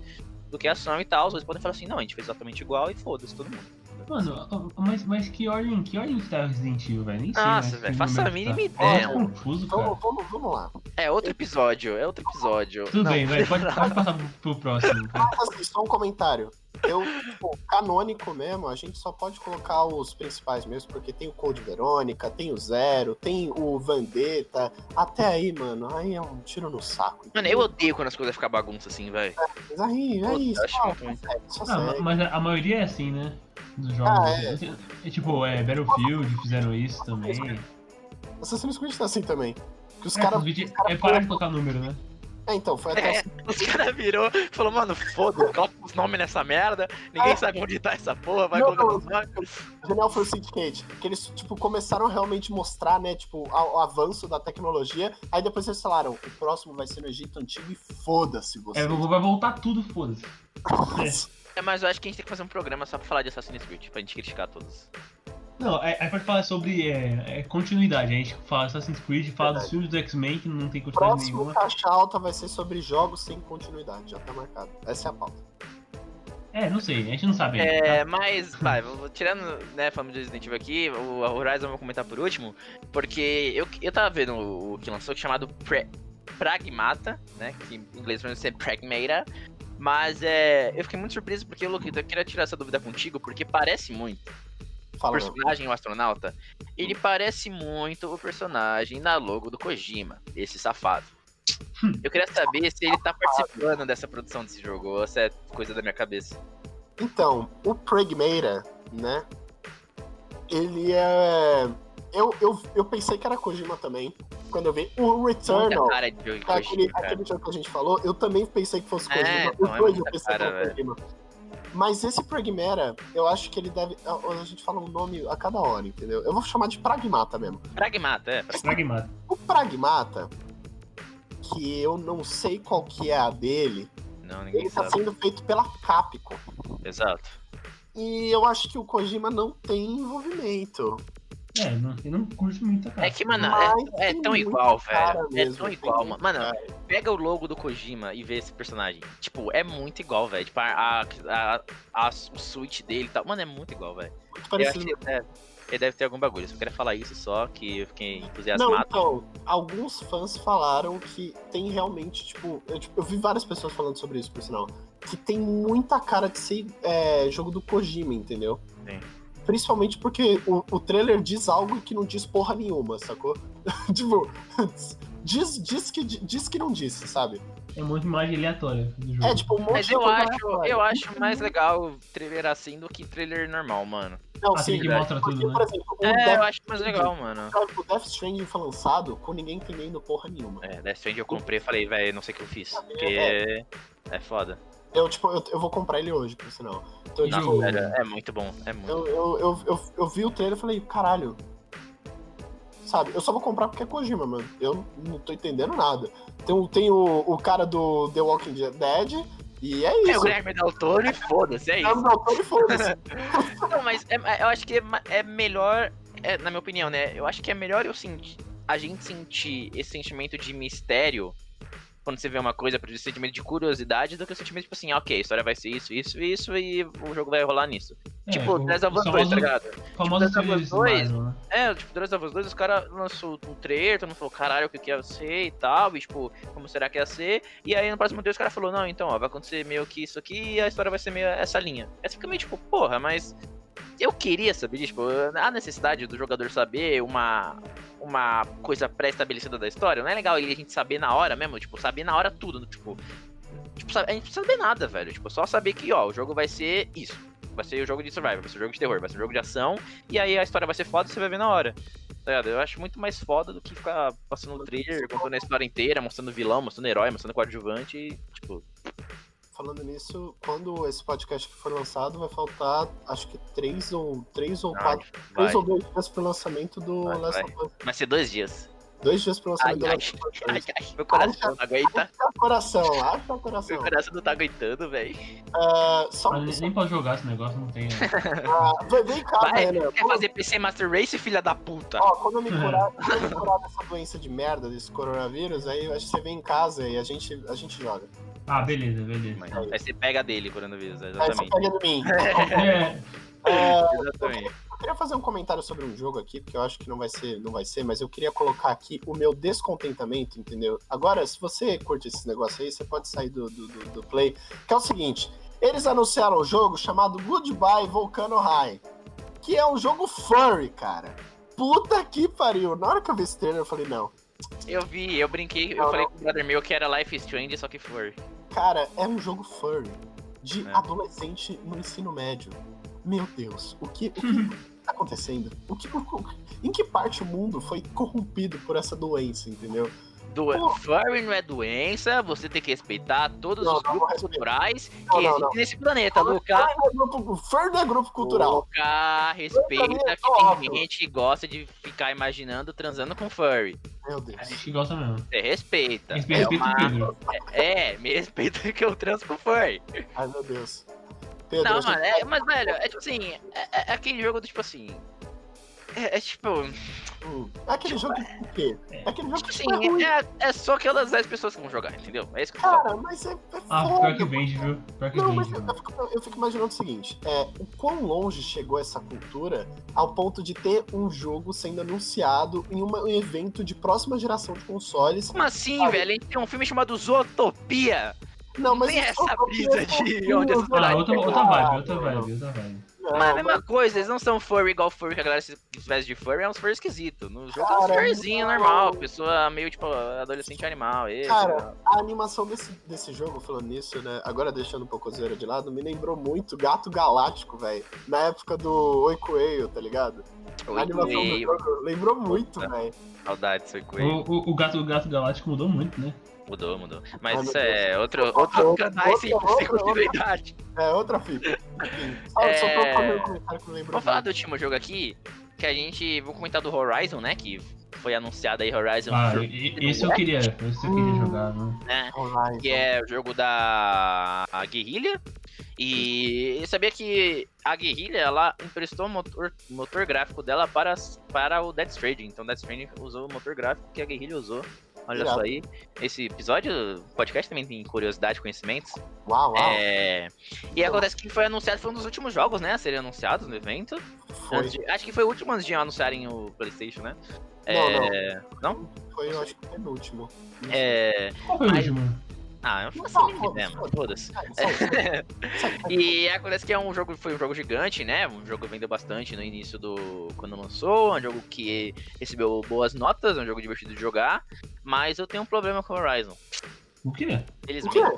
A: do que ação e tal. Vocês podem falar assim, não, a gente fez exatamente igual e foda-se todo mundo.
B: Mano, mas, mas que ordem, que ordem que tá o Resident Evil, velho? Nem sei.
A: Nossa,
B: que
A: velho, faça a mínima
B: tá.
A: ideia,
B: É confuso, cara.
C: Vamos, vamos, vamos lá.
A: É outro episódio, é outro episódio.
B: Tudo
A: Não,
B: bem, vai, pode, [laughs] pode passar pro, pro próximo. [laughs] cara.
C: Assim, só um comentário. Eu, tipo, canônico mesmo, a gente só pode colocar os principais mesmo, porque tem o Code Verônica, tem o Zero, tem o Vendetta. Até aí, mano, aí é um tiro no saco.
A: Mano, eu odeio quando as coisas ficam bagunça assim, velho.
C: Mas aí, é isso.
A: acho
C: Só, só
B: Ah, ma-
C: segue.
B: mas a, maioria é assim, né? Dos jogos.
C: Ah, é.
B: É tipo, é, Battlefield fizeram isso também.
C: Assassin's Creed tá assim também. Que os
B: É,
C: caras.
B: Assassin's Creed é parar de colocar número, né?
C: É, então, foi até.
A: É, os caras virou e falou, mano, foda-se, coloca os nomes nessa merda, ninguém sabe onde tá essa porra, vai
C: Não, não,
A: os nomes.
C: Genial foi o Syndicate, que eles, tipo, começaram a realmente mostrar, né, tipo, o avanço da tecnologia, aí depois eles falaram, o próximo vai ser no Egito Antigo e foda-se você.
B: É, vai voltar tudo, foda-se.
A: É, mas eu acho que a gente tem que fazer um programa só pra falar de Assassin's Creed, pra gente criticar todos.
B: Não, aí aí pode falar sobre é, é, continuidade. A gente fala Assassin's Creed, fala dos filmes do X-Men, que não tem continuidade
C: Próximo
B: nenhuma.
C: caixa alta vai ser sobre jogos sem continuidade, já tá marcado. Essa é a pauta.
B: É, não sei, a gente não sabe ainda.
A: É,
B: tá?
A: mas, vai, tirando, né, falando de Resident Evil aqui, o Horizon eu vou comentar por último, porque eu, eu tava vendo o, o que lançou, chamado Pre- Pragmata, né, que em inglês vai ser Pragmata, mas é, eu fiquei muito surpreso porque, Luquito, eu queria tirar essa dúvida contigo, porque parece muito
C: Fala,
A: personagem, o astronauta, ele parece muito o personagem na logo do Kojima, esse safado. Eu queria saber se ele tá participando dessa produção desse jogo, ou se é coisa da minha cabeça.
C: Então, o Pragmata, né? Ele é. Eu, eu, eu pensei que era Kojima também. Quando eu vi o Returnal,
A: cara de jogo de
C: aquele,
A: Kojima, cara.
C: aquele jogo que a gente falou, eu também pensei que fosse
A: É,
C: Kojima.
A: então,
C: Os
A: é
C: eu pensei
A: cara,
C: que era Kojima. Mas esse Pragmata, eu acho que ele deve. A gente fala um nome a cada hora, entendeu? Eu vou chamar de Pragmata mesmo.
A: Pragmata, é.
B: Pragmata.
C: O Pragmata, que eu não sei qual que é a dele,
A: Não, ninguém
C: ele tá
A: sabe.
C: sendo feito pela Capcom.
A: Exato.
C: E eu acho que o Kojima não tem envolvimento.
B: É, não, eu não curto muito a cara.
A: É que, mano, é, é
C: tem
A: tão igual, velho. É
C: mesmo,
A: tão
C: tem
A: igual, mano. Mano, pega o logo do Kojima e vê esse personagem. Tipo, é muito igual, velho. Tipo, a, a, a, a- o suíte dele e tal. Mano, é muito igual, velho.
C: Muito
A: Eu acho
C: parecido.
A: que é, ele deve ter algum bagulho. Eu só queria falar isso só, que eu fiquei
C: Não,
A: entusiasmado.
C: então, alguns fãs falaram que tem realmente, tipo eu, tipo, eu vi várias pessoas falando sobre isso, por sinal, que tem muita cara de ser é, jogo do Kojima, entendeu?
A: Sim.
C: Principalmente porque o, o trailer diz algo que não diz porra nenhuma, sacou? [laughs] tipo, diz, diz, que, diz que não disse, sabe?
B: É muito imagem aleatória do jogo.
C: É, tipo, um monte
A: Mas
C: de
A: eu acho,
C: aleatória.
A: eu acho mais legal trailer assim do que trailer normal, mano.
C: Não,
B: assim
C: sim,
B: que
A: verdade.
B: mostra
C: porque,
B: tudo,
C: por
B: né?
C: exemplo, o
A: É,
C: Death,
A: eu acho mais legal, mano.
C: o Death Stranding foi lançado com ninguém entendendo porra nenhuma.
A: É, Death Stranding eu comprei e falei, velho, não sei o que eu fiz. Porque
C: É.
A: é foda.
C: Eu, tipo, eu, eu vou comprar ele hoje, por sinal. Então,
B: E
C: tipo?
A: Velho, é muito bom, é muito
C: Eu, eu, eu, eu, eu vi o trailer e falei, caralho. Sabe, eu só vou comprar porque é Kojima, mano. Eu não tô entendendo nada. Tem, o- tem o, o cara do The Walking Dead e é
A: É o
C: isso.
A: Guilherme Del Toro e foda-se, é
C: É
A: isso.
C: doutor e foda-se. [laughs] [laughs]
A: Não, mas é- é- eu acho que é, é melhor, é, na minha opinião, né? Eu acho que é melhor eu sentir, a gente sentir esse sentimento de mistério quando você vê uma coisa, por esse sentimento de curiosidade, do que o sentimento, tipo assim, ok, a história vai ser isso, isso, isso, e o jogo vai rolar nisso.
B: É,
A: tipo,
B: o-
A: Last of
B: o
A: Us 2, tá ligado? Tipo, Last of Us
B: Marvel, né?
A: É, tipo, Last of Us 2, os caras lançou um trailer, todo mundo falou, caralho, o que que ia ser e tal, e tipo, como será que ia ser? E aí no próximo dia os caras falaram, não, então, ó, vai acontecer meio que isso aqui e a história vai ser meio essa linha. Aí você fica meio tipo, porra, mas eu queria saber tipo, a necessidade do jogador saber uma, uma coisa pré-estabelecida da história, não é legal a gente saber na hora mesmo, tipo, saber na hora tudo, tipo, tipo, a gente não precisa saber nada, velho, tipo, só saber que, ó, o jogo vai ser isso. Vai ser o jogo de survival, vai ser o jogo de terror, vai ser o jogo de ação, e aí a história vai ser foda e você vai ver na hora. Tá? Eu acho muito mais foda do que ficar passando o trailer, contando a história inteira, mostrando vilão, mostrando herói, mostrando coadjuvante e, tipo,
C: Falando nisso, quando esse podcast for lançado, vai faltar acho que três ou três ou
A: Ai,
C: quatro.
A: vai,
C: Três ou dois dias pro lançamento do
A: Vai,
C: Last
A: vai.
C: of Us.
A: vai ser dois dias.
C: Dois dias pro
A: Ai,
C: lançamento do
A: ai,
C: Last of Us.
A: ai, ai, meu coração não aguenta.
C: Acha o coração, acha o
A: Meu
C: coração.
A: coração não tá aguentando, velho.
C: É, só,
B: Mas nem- nem pode jogar esse negócio, não tem. né? [laughs]
C: ah, vem, vem cá,
A: Vai,
C: Renan.
A: quer fazer PC Master Race, filha da puta?
C: Ó, quando eu me curar, quando eu me curar dessa doença de merda, desse coronavírus, aí acho que você vem em casa e a gente, a gente joga.
B: Ah, beleza, beleza.
A: Aí você pega dele, coronavírus,
C: Aí você
A: exatamente.
C: pega de mim.
B: É, [laughs]
C: É,
A: Exatamente.
C: eu queria fazer um comentário sobre um jogo aqui, porque eu acho que não vai ser, não vai ser, mas eu queria colocar aqui o meu descontentamento, entendeu? Agora, se você curte esse negócio aí, você pode sair do, do, do- do play, que é o seguinte, eles anunciaram um jogo chamado Goodbye Volcano High, que é um jogo furry, cara. Puta que pariu. Na hora que eu vi esse trailer, eu falei, não.
A: Eu vi, eu brinquei, eu falei com o brother meu que era Life is Strange, só que for.
C: Cara, é um jogo furry de
A: É.
C: adolescente no ensino médio. Meu Deus, o que, o que [laughs] tá acontecendo? O que, em que parte o mundo foi corrompido por essa doença, entendeu?
A: Do... Não é doença, você tem que respeitar todos
C: Não,
A: os
C: não,
A: grupos culturais
C: Não,
A: que existem nesse planeta, Luca.
C: Furry não é grupo, não é grupo cultural.
A: Luca, respeita
C: também
A: que
C: sou
A: tem
C: óbvio.
A: gente que gosta de ficar imaginando transando com furry.
C: Meu
B: a
C: Deus.
B: gente gosta mesmo.
A: Você respeita.
B: Respeita
A: é,
B: o
A: uma...
B: Pedro.
A: é, me respeita [laughs] que eu transo com furry.
C: Ai, meu Deus. Pedro, a
A: Não, mano, é, mas, velho, é tipo assim, é, é aquele jogo do tipo assim. É, é tipo.
C: Hum. É aquele jogo que o quê? É aquele jogo
A: Tipo
C: que
A: assim,
C: é ruim.
A: é, é só aquelas 10 pessoas que vão jogar, entendeu? É isso que eu.
C: Cara, mas é, é
B: Ah,
C: foda.
B: pior que vende, viu? Pior que
C: Não, mas
B: vende.
C: eu,
B: mano.
C: eu fico, eu fico imaginando o seguinte: é, o quão longe chegou essa cultura ao ponto de ter um jogo sendo anunciado em uma- um evento de próxima geração de consoles.
A: Como assim,
C: Sabe?
A: velho? A gente tem um filme chamado Zootopia.
C: Não, mas
A: tem essa
C: é
A: brisa de onde as
C: velho.
B: Ah, outra, outra vibe, outra vibe, outra vibe.
C: Não,
A: Mas é a mesma coisa, eles não são furry igual furry que a galera se veste de furry, é uns furry esquisito. No jogo é uns
C: Cara,
A: furryzinho
C: não.
A: normal, pessoa meio tipo adolescente animal. Esse,
C: Cara, a animação desse, desse jogo, falando nisso, né? Agora deixando um pouco a zoeira de lado, me lembrou muito Gato Galáctico, velho. Na época do Oi Coelho, tá ligado?
A: Oi,
C: a animação do
A: Coelho.
C: jogo lembrou muito, velho.
A: Saudade, seu coelho.
B: O, o, o gato, o gato galáctico mudou muito, né?
A: Mudou, mudou. Mas
C: Ai,
A: isso
C: meu
A: é outro, outro
C: outra,
A: canal sem, sem continuidade.
C: É outra fita. [laughs]
A: É.
C: só pra um comentário que eu lembro.
A: Vamos falar do último jogo aqui, que a gente. Vamos comentar do Horizon, né? Que foi anunciado aí Horizon.
B: Ah, esse eu queria, esse eu queria
C: Hum.
B: jogar, né?
A: né?
C: Horizon.
A: que é o jogo da a Guerrilha. E eu sabia que a Guerrilha ela emprestou o motor, motor gráfico dela para, para o Death Stranding. Então Death Stranding usou o motor gráfico que a Guerrilha usou. Olha
C: Irado.
A: só aí. Esse episódio, o podcast também tem curiosidade, conhecimentos.
C: Uau, uau.
A: É... E acontece que foi anunciado, foi um dos últimos jogos, né, a serem anunciados no evento.
C: Foi,
A: de- acho que foi o último antes de anunciarem o PlayStation, né?
C: Não,
A: É... não.
C: foi, eu acho que o penúltimo.
A: É...
B: Qual foi o
A: Mas-
B: último?
A: Ah, não
C: foda-se. Foda-se. Sai, sai, sai, sai.
A: E acontece que é um jogo, foi um jogo gigante, né? Um jogo que vendeu bastante no início do. quando lançou, um jogo que recebeu boas notas, um jogo divertido de jogar. Mas eu tenho um problema com o Horizon.
B: O quê?
A: Eles
C: O quê?
A: me-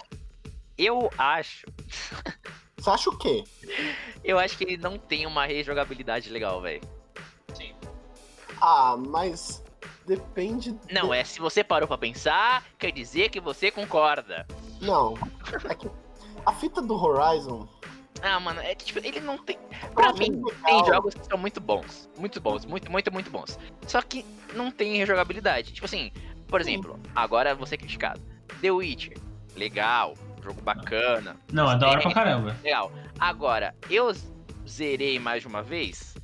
A: Eu acho. [laughs]
C: Você acha o quê?
A: Eu acho que ele não tem uma rejogabilidade legal, velho.
C: Ah, mas depende.
A: Não, é se você parou pra pensar, quer dizer que você concorda.
C: Não. É que a fita do Horizon.
A: Ah, mano, é que tipo, ele não tem. Pra mim,
C: legal.
A: tem jogos que são muito bons. Muito bons, muito, muito, muito bons. Só que não tem rejogabilidade. Tipo assim, por exemplo, agora vou ser criticado. The Witcher, legal, jogo bacana,
B: Não, é da hora pra caramba.
A: legal. Agora, eu zerei mais de uma vez?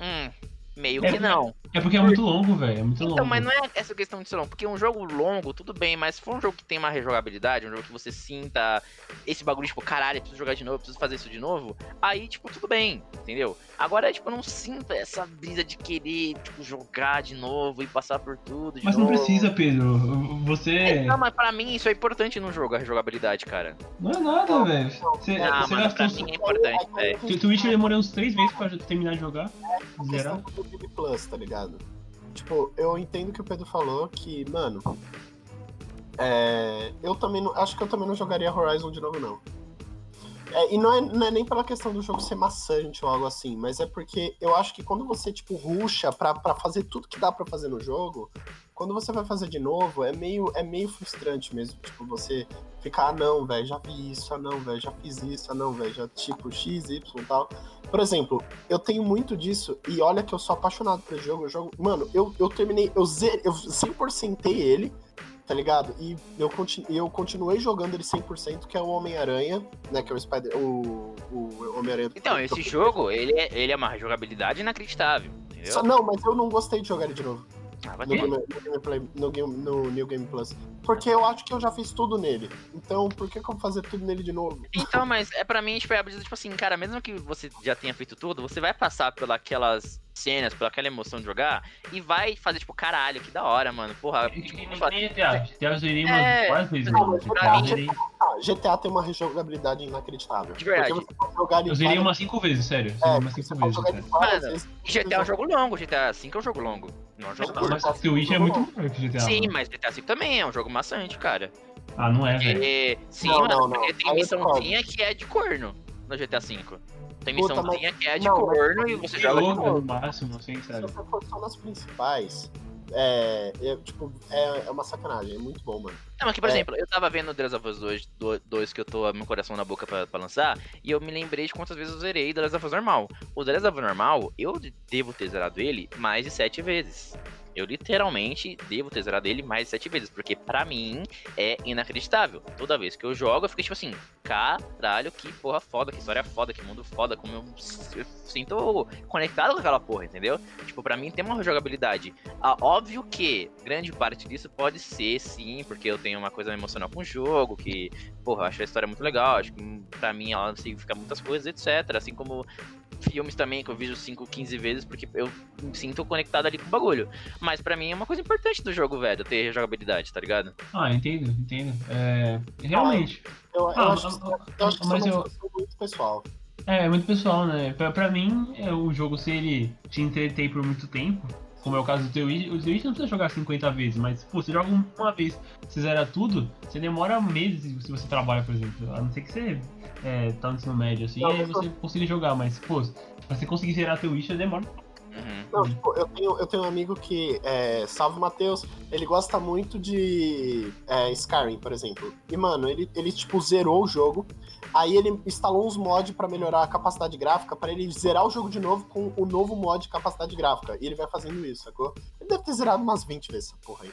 A: Hum, meio
B: É,
A: que não.
B: É porque é muito longo, velho. É muito longo.
A: Então, mas não é essa questão de ser longo, porque um jogo longo, tudo bem, mas se for um jogo que tem uma rejogabilidade, um jogo que você sinta esse bagulho, tipo, caralho, preciso jogar de novo, preciso fazer isso de novo, aí, tipo, tudo bem, entendeu? Agora, tipo, eu não sinto essa brisa de querer, tipo, jogar de novo e passar por tudo de
B: Mas não
A: novo.
B: precisa, Pedro. Você.
A: Não, mas pra mim isso é importante no jogo, a rejogabilidade, cara.
B: Não é nada, velho. Você,
A: Ah,
B: você
A: mano,
B: gastou.
A: pra mim é importante, velho.
B: Tu- Twitch demorou uns 3 meses pra terminar de jogar. Zerar.
C: questão do Game Plus, tá ligado? Tipo, eu entendo que o Pedro falou que, mano. É, eu também não. Acho que eu também não jogaria Horizon de novo, não. É, e não é, não é nem pela questão do jogo ser maçante ou algo assim, mas é porque eu acho que quando você, tipo, ruxa pra, pra fazer tudo que dá pra fazer no jogo, quando você vai fazer de novo, é meio, é meio frustrante mesmo. Tipo, você ficar, ah, não, velho, já vi isso, ah, não, velho, já fiz isso, ah, não, velho, já, tipo, X, Y e tal. Por exemplo, eu tenho muito disso, e olha que eu sou apaixonado por esse jogo. Eu jogo mano, eu, eu terminei, eu, zer, eu 100%ei ele, tá ligado? E eu, continu, eu continuei jogando ele 100%, que é o Homem-Aranha, né? Que é o Spider. O, o Homem-Aranha.
A: Então, esse jogo, ele é, ele é uma jogabilidade inacreditável, entendeu?
C: Só- não, mas eu não gostei de jogar ele de novo.
A: Ah, vai
C: No, no, gameplay, no, game, no New Game Plus. Porque eu acho que eu já fiz tudo nele. Então, por que, que eu vou fazer tudo nele de novo?
A: Então, mas é pra mim, tipo, é a brisa, tipo assim, cara, mesmo que você já tenha feito tudo, você vai passar pelas cenas, pela aquela emoção de jogar, e vai fazer, tipo, caralho, que da hora, mano. Porra, tipo, fa-
B: nem GTA. GTA eu zerei umas
A: É.
C: mas Ah, GTA tem uma rejogabilidade inacreditável.
A: De verdade.
B: Eu zerei umas 5 vezes, sério.
C: É,
B: umas
C: você
B: 5
C: pode
B: vezes,
C: várias
A: Mano,
C: vezes.
A: GTA é um jogo longo, GTA V é um jogo longo. Não é um jogo curto.
B: Mas The Witcher é muito melhor que GTA.
A: Sim, mas GTA V também é um jogo maçante, cara.
B: Ah, não é, velho.
A: Sim,
C: Não,
A: mano,
C: não, não.
A: porque tem missãozinha que é de corno no GTA V. Tem
C: Puta,
A: missãozinha que é de
C: não, mas-
A: corno e você joga de corno.
B: no máximo, assim,
C: Se
B: sabe?
C: você for só nas principais, é, é, tipo, é, é uma sacanagem. É muito bom, mano.
A: Não, mas que, por
C: É.
A: exemplo, eu tava vendo The Last of Us 2, do- 2 que eu tô meu coração na boca pra, pra lançar, e eu me lembrei de quantas vezes eu zerei The Last of Us normal. O The Last of Us normal, eu devo ter zerado ele mais de sete vezes. Eu literalmente devo ter zerado ele mais sete vezes, porque pra mim é inacreditável. Toda vez que eu jogo, eu fico tipo assim, caralho, que porra foda, que história foda, que mundo foda, como eu, eu sinto conectado com aquela porra, entendeu? Tipo, pra mim tem uma jogabilidade. Ah, óbvio que grande parte disso pode ser, sim, porque eu tenho uma coisa emocional com o jogo, que, porra, acho a história muito legal, acho que pra mim ela significa muitas coisas, etc. Assim como filmes também, que eu vejo 5, 15 vezes, porque eu me sinto conectado ali com o bagulho. Mas para mim é uma coisa importante do jogo, velho, ter jogabilidade, tá ligado?
B: Ah, entendo, entendo. É, realmente.
C: Eu, eu
B: Ah,
C: acho,
B: ah,
C: eu acho que
B: mas
C: é
B: eu-
C: uma questão muito pessoal.
B: É, é muito pessoal, né? Pra, pra mim, é, o jogo, se ele te entreter por muito tempo, como é o caso do The Witch, o The Witch não precisa jogar 50 vezes, mas, pô, você joga um- uma vez, você zera tudo, você demora meses se você trabalha, por exemplo. A não ser que você é, tá no ensino médio, assim,
C: Não,
B: aí
C: mas
B: você consiga jogar, mas, pô, pra você conseguir zerar The Witch, demora.
A: Uhum.
C: Não, tipo, eu tenho, eu tenho um amigo que, é, salve Matheus, ele gosta muito de é, Skyrim, por exemplo. E, mano, ele, ele, tipo, zerou o jogo, aí ele instalou uns mods pra melhorar a capacidade gráfica, pra ele zerar o jogo de novo com o novo mod de capacidade gráfica. E ele vai fazendo isso, sacou? Ele deve ter zerado umas 20 vezes essa porra aí.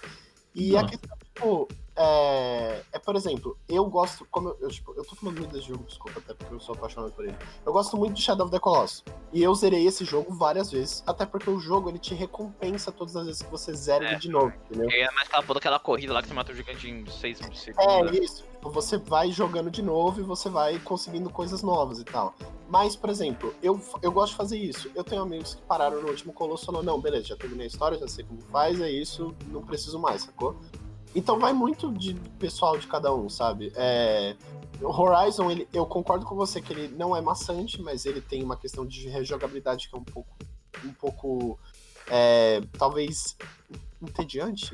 C: E a
B: Nossa.
C: questão, tipo, é, é, por exemplo, eu gosto, como eu, eu, tipo, eu tô falando muito desse jogo, desculpa, até porque eu sou apaixonado por ele. Eu gosto muito de Shadow of the Colossus. E eu zerei esse jogo várias vezes, até porque o jogo ele te recompensa todas as vezes que você zera
A: É.
C: ele de novo, entendeu?
A: É mais aquela, toda aquela corrida lá que você mata o gigante em 6
C: É
A: segundos.
C: isso. Tipo, Você vai jogando de novo e você vai conseguindo coisas novas e tal. Mas, por exemplo, eu, eu gosto de fazer isso. Eu tenho amigos que pararam no último colosso e falaram, não, beleza, já terminei a história, já sei como faz, é isso, não preciso mais, sacou? Então vai muito de pessoal de cada um, sabe? É, o Horizon, ele, eu concordo com você que ele não é maçante, mas ele tem uma questão de rejogabilidade que é um pouco. Um pouco. é, talvez. entediante.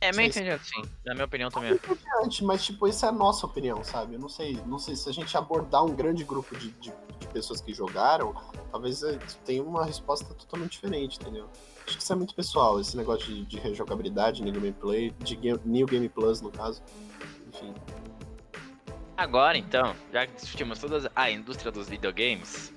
A: É meio entendido, sim. Na minha opinião também.
C: Entediante, mas tipo, isso é a nossa opinião, sabe? Eu não sei, não sei se a gente abordar um grande grupo de, de, de pessoas que jogaram, talvez é, tenha uma resposta totalmente diferente, entendeu? Acho que isso é muito pessoal, esse negócio de, de rejogabilidade, new gameplay, de game, New Game Plus, no caso. Enfim.
A: Agora então, já que discutimos toda a indústria dos videogames,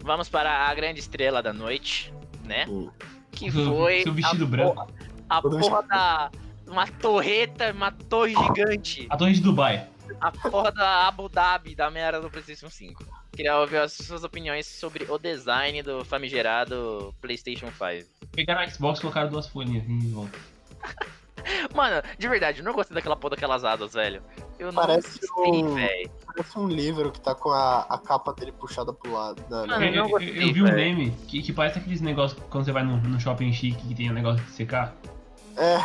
A: vamos para a grande estrela da noite, né?
C: Hum.
A: Que foi [laughs]
B: seu vestido
A: a
B: branco.
A: porra, a
C: Todo
A: porra da uma torreta, uma torre gigante,
B: A Torre de Dubai.
A: a porra da Abu Dhabi da merda do PlayStation 5. Queria ouvir as suas opiniões sobre o design do famigerado PlayStation 5.
B: Pegaram a Xbox e colocaram duas folhinhas em volta. [laughs]
A: Mano, de verdade, eu não gostei daquela porra daquelas asas, velho. Eu não
C: Parece
A: gostei,
C: um-
A: velho.
C: Parece um livro que tá com a, a capa dele puxada pro lado. Não.
A: Mano,
B: Eu,
A: gostei,
B: eu vi um meme que, que parece aqueles negócios quando você vai no, no shopping chique que tem o negócio de secar.
C: É.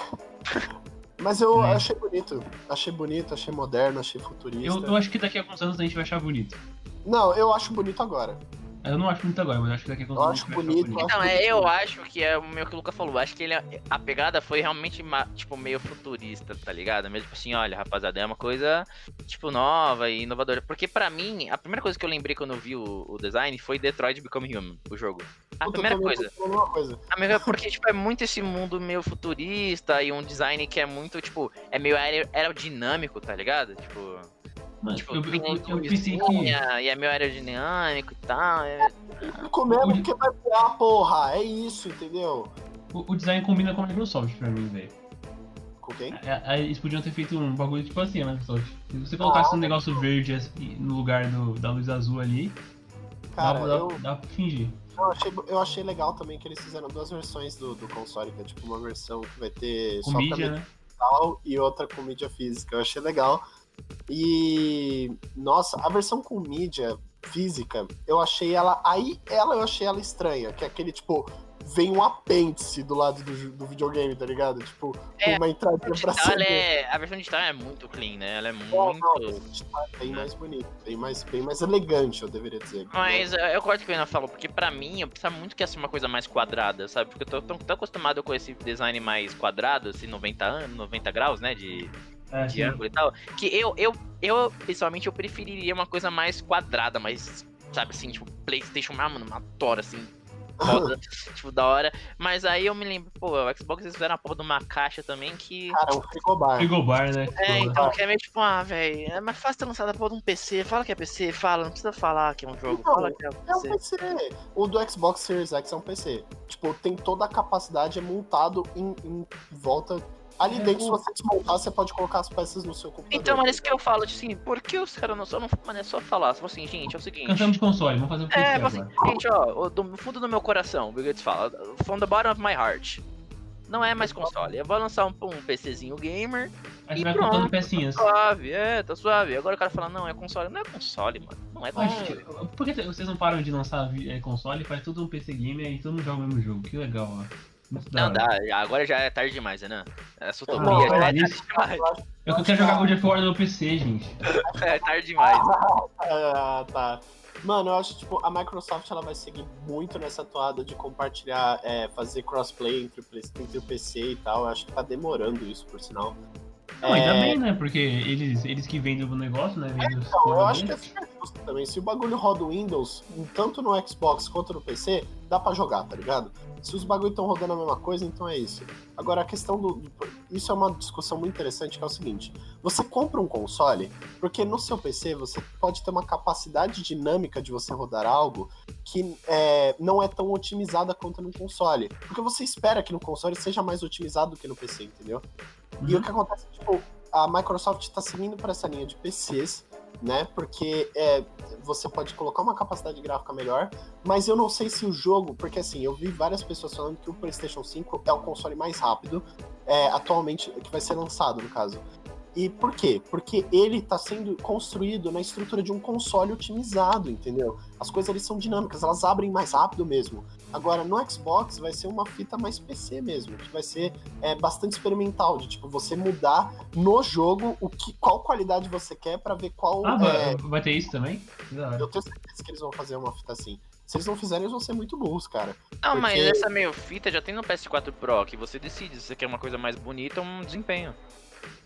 C: [laughs] Mas eu
B: Né?
C: achei bonito. Achei bonito, achei moderno, achei futurista.
B: Eu, eu acho que daqui a alguns anos a gente vai achar bonito.
C: Não, eu acho bonito agora.
B: Eu não acho muito agora, mas acho que daqui a alguns
C: Eu acho bonito,
B: bonito.
A: Então, é, eu acho que é o meu que o Luca falou. Acho que ele, a pegada foi realmente, tipo, meio futurista, tá ligado? Meio tipo assim, olha, rapaziada, é uma coisa, tipo, nova e inovadora. Porque pra mim, a primeira coisa que eu lembrei quando eu vi o, o design foi Detroit Become Human, o jogo. A
C: Puta,
A: primeira coisa.
C: coisa.
A: A primeira, [laughs] porque, tipo, é muito esse mundo meio futurista e um design que é muito, tipo, é meio aer- aerodinâmico, tá ligado? Tipo,
B: Mano,
A: tipo
B: eu, eu, eu pensei que.
A: torrezinha e é meio aerodinâmico e tal. é-
C: Comemos porque vai voar, porra. É isso, entendeu?
B: O, o design combina com a Microsoft pra mim, velho.
C: Com quem?
B: É, é, Eles podiam ter feito um bagulho tipo assim, a Microsoft. Se você colocasse
C: Ah,
B: um negócio verde assim, no lugar do, da luz azul ali,
C: Cara,
B: dá, dá,
C: eu,
B: dá pra fingir.
C: eu, achei, eu achei legal também que eles fizeram duas versões do, do console, que é tipo uma versão que vai ter
B: Com
C: só pra
B: mídia,
C: mídia
B: né?
C: digital e outra com mídia física. Eu achei legal. E nossa, a versão com mídia física, eu achei ela. Aí ela eu achei ela estranha, que é aquele tipo. Vem um apêndice do lado do, do videogame, tá ligado? Tipo,
A: É,
C: uma entrada pra
A: digital, é, a versão digital é muito clean, né? Ela é
C: Não, não,
A: muito.
C: é bem
A: né?
C: mais bonito, bem mais, bem mais elegante, eu deveria dizer.
A: Mas eu, eu gosto que o Renan falou, porque pra mim, eu pensava muito que ia ser uma coisa mais quadrada, sabe? Porque eu tô tão, tão acostumado com esse design mais quadrado, assim, 90, an- 90 graus, né? De,
B: É,
A: de
B: sim.
A: ângulo e tal. Que eu, eu, eu, pessoalmente, eu preferiria uma coisa mais quadrada, mais, sabe assim, tipo, Playstation, ah, mano, uma tora, assim, foda, [laughs] tipo, da hora. Mas aí eu me lembro, pô, o Xbox eles fizeram a porra de uma caixa também que.
C: Cara, é um frigobar.
B: Frigobar, né?
A: É, então, que é meio tipo, ah, velho, é mais fácil ter lançado a porra de um PC. Fala que é PC, fala, não precisa falar que é um jogo,
C: Não,
A: fala que é um
C: É um
A: PC.
C: PC. O do Xbox Series X é um PC. Tipo, tem toda a capacidade, é montado em, em volta. Ali
B: É,
C: dentro, se você desmontar, você pode colocar as peças no seu computador.
A: Então, mas isso que eu falo, tipo assim, por que os caras não só não. Mano, é só falar, só assim, gente, é o seguinte.
B: Cansamos de console, vamos fazer um PC
A: É,
B: agora.
A: assim, gente, ó, do fundo do meu coração, o Bill Gates fala, from the bottom of my heart. Não é mais console. Eu vou lançar um, um PCzinho gamer,
B: Aí
A: e
B: vai
A: pronto.
B: colocando pecinhas.
A: suave, é, tá suave. Agora o cara fala, não, é console. Não é console, mano. Não é
B: Mas,
A: console.
B: por que vocês não param de lançar é, console e faz tudo um PC gamer e todo mundo joga o mesmo jogo? Que legal, ó.
A: Não, dá, agora já é tarde demais, né? Essa
C: Não,
A: utopia já é
B: é
A: tarde demais.
B: Eu quero jogar God of War no PC, gente. [laughs]
A: É tarde demais.
C: Ah, [laughs] tá. Mano, eu acho tipo, a Microsoft ela vai seguir muito nessa toada de compartilhar, é, fazer crossplay entre entre o PC e tal. Eu acho que tá demorando isso, por sinal.
B: Não, ainda
C: É.
B: bem, né? Porque eles, eles que vendem o negócio, né? Vendem os
C: Então, eu acho que é justo também. Se o bagulho roda o Windows, tanto no Xbox quanto no PC, dá pra jogar, tá ligado? Se os bagulhos estão rodando a mesma coisa, então é isso. Agora, a questão do. Isso é uma discussão muito interessante, que é o seguinte: você compra um console, porque no seu PC você pode ter uma capacidade dinâmica de você rodar algo que é, não é tão otimizada quanto no console. Porque você espera que no console seja mais otimizado do que no PC, entendeu? E
B: Uhum.
C: o que acontece, tipo, a Microsoft tá seguindo para essa linha de PCs, né? Porque é, você pode colocar uma capacidade gráfica melhor, mas eu não sei se o jogo, porque assim, eu vi várias pessoas falando que o PlayStation 5 é o console mais rápido é, atualmente, que vai ser lançado, no caso. E por quê? Porque ele tá sendo construído na estrutura de um console otimizado, entendeu? As coisas ali são dinâmicas, elas abrem mais rápido mesmo. Agora, no Xbox vai ser uma fita mais PC mesmo, que vai ser é, bastante experimental, de tipo, você mudar no jogo o que, qual qualidade você quer pra ver qual.
B: Ah,
C: é,
B: vai, ter isso também? Hora.
C: Eu tenho certeza que eles vão fazer uma fita assim. Se eles não fizerem, eles vão ser muito burros, cara.
A: Não, mas
C: Porque-
A: essa meio fita já tem no PS4 Pro, que você decide se você quer uma coisa mais bonita ou um desempenho.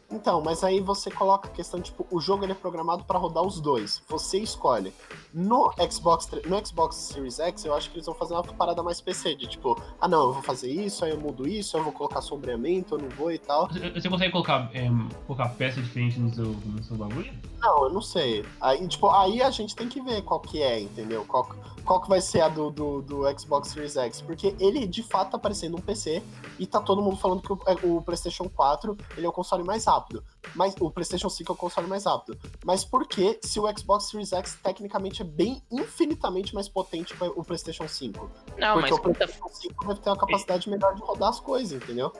C: Então, mas aí você coloca a questão, tipo, o jogo ele é programado pra rodar os dois. Você escolhe. No Xbox, no Xbox Series X, eu acho que eles vão fazer uma parada mais PC, de tipo, ah não, eu vou fazer isso, aí eu mudo isso, eu vou colocar sombreamento, eu não vou e tal.
B: Você você consegue colocar, é, colocar peça diferente no seu, no seu bagulho?
C: Não, eu não sei. Aí, tipo, aí a gente tem que ver qual que é, entendeu? Qual, qual que vai ser a do, do, do Xbox Series X. Porque ele, de fato, tá parecendo um PC e tá todo mundo falando que o, é, o PlayStation 4 ele é o console mais rápido. Mas o PlayStation 5 é o console mais rápido. Mas por que se o Xbox Series X tecnicamente é bem infinitamente mais potente que o PlayStation 5?
A: Não,
C: Porque
A: mas
C: o. PlayStation 5 deve ter uma capacidade melhor de rodar as coisas, entendeu?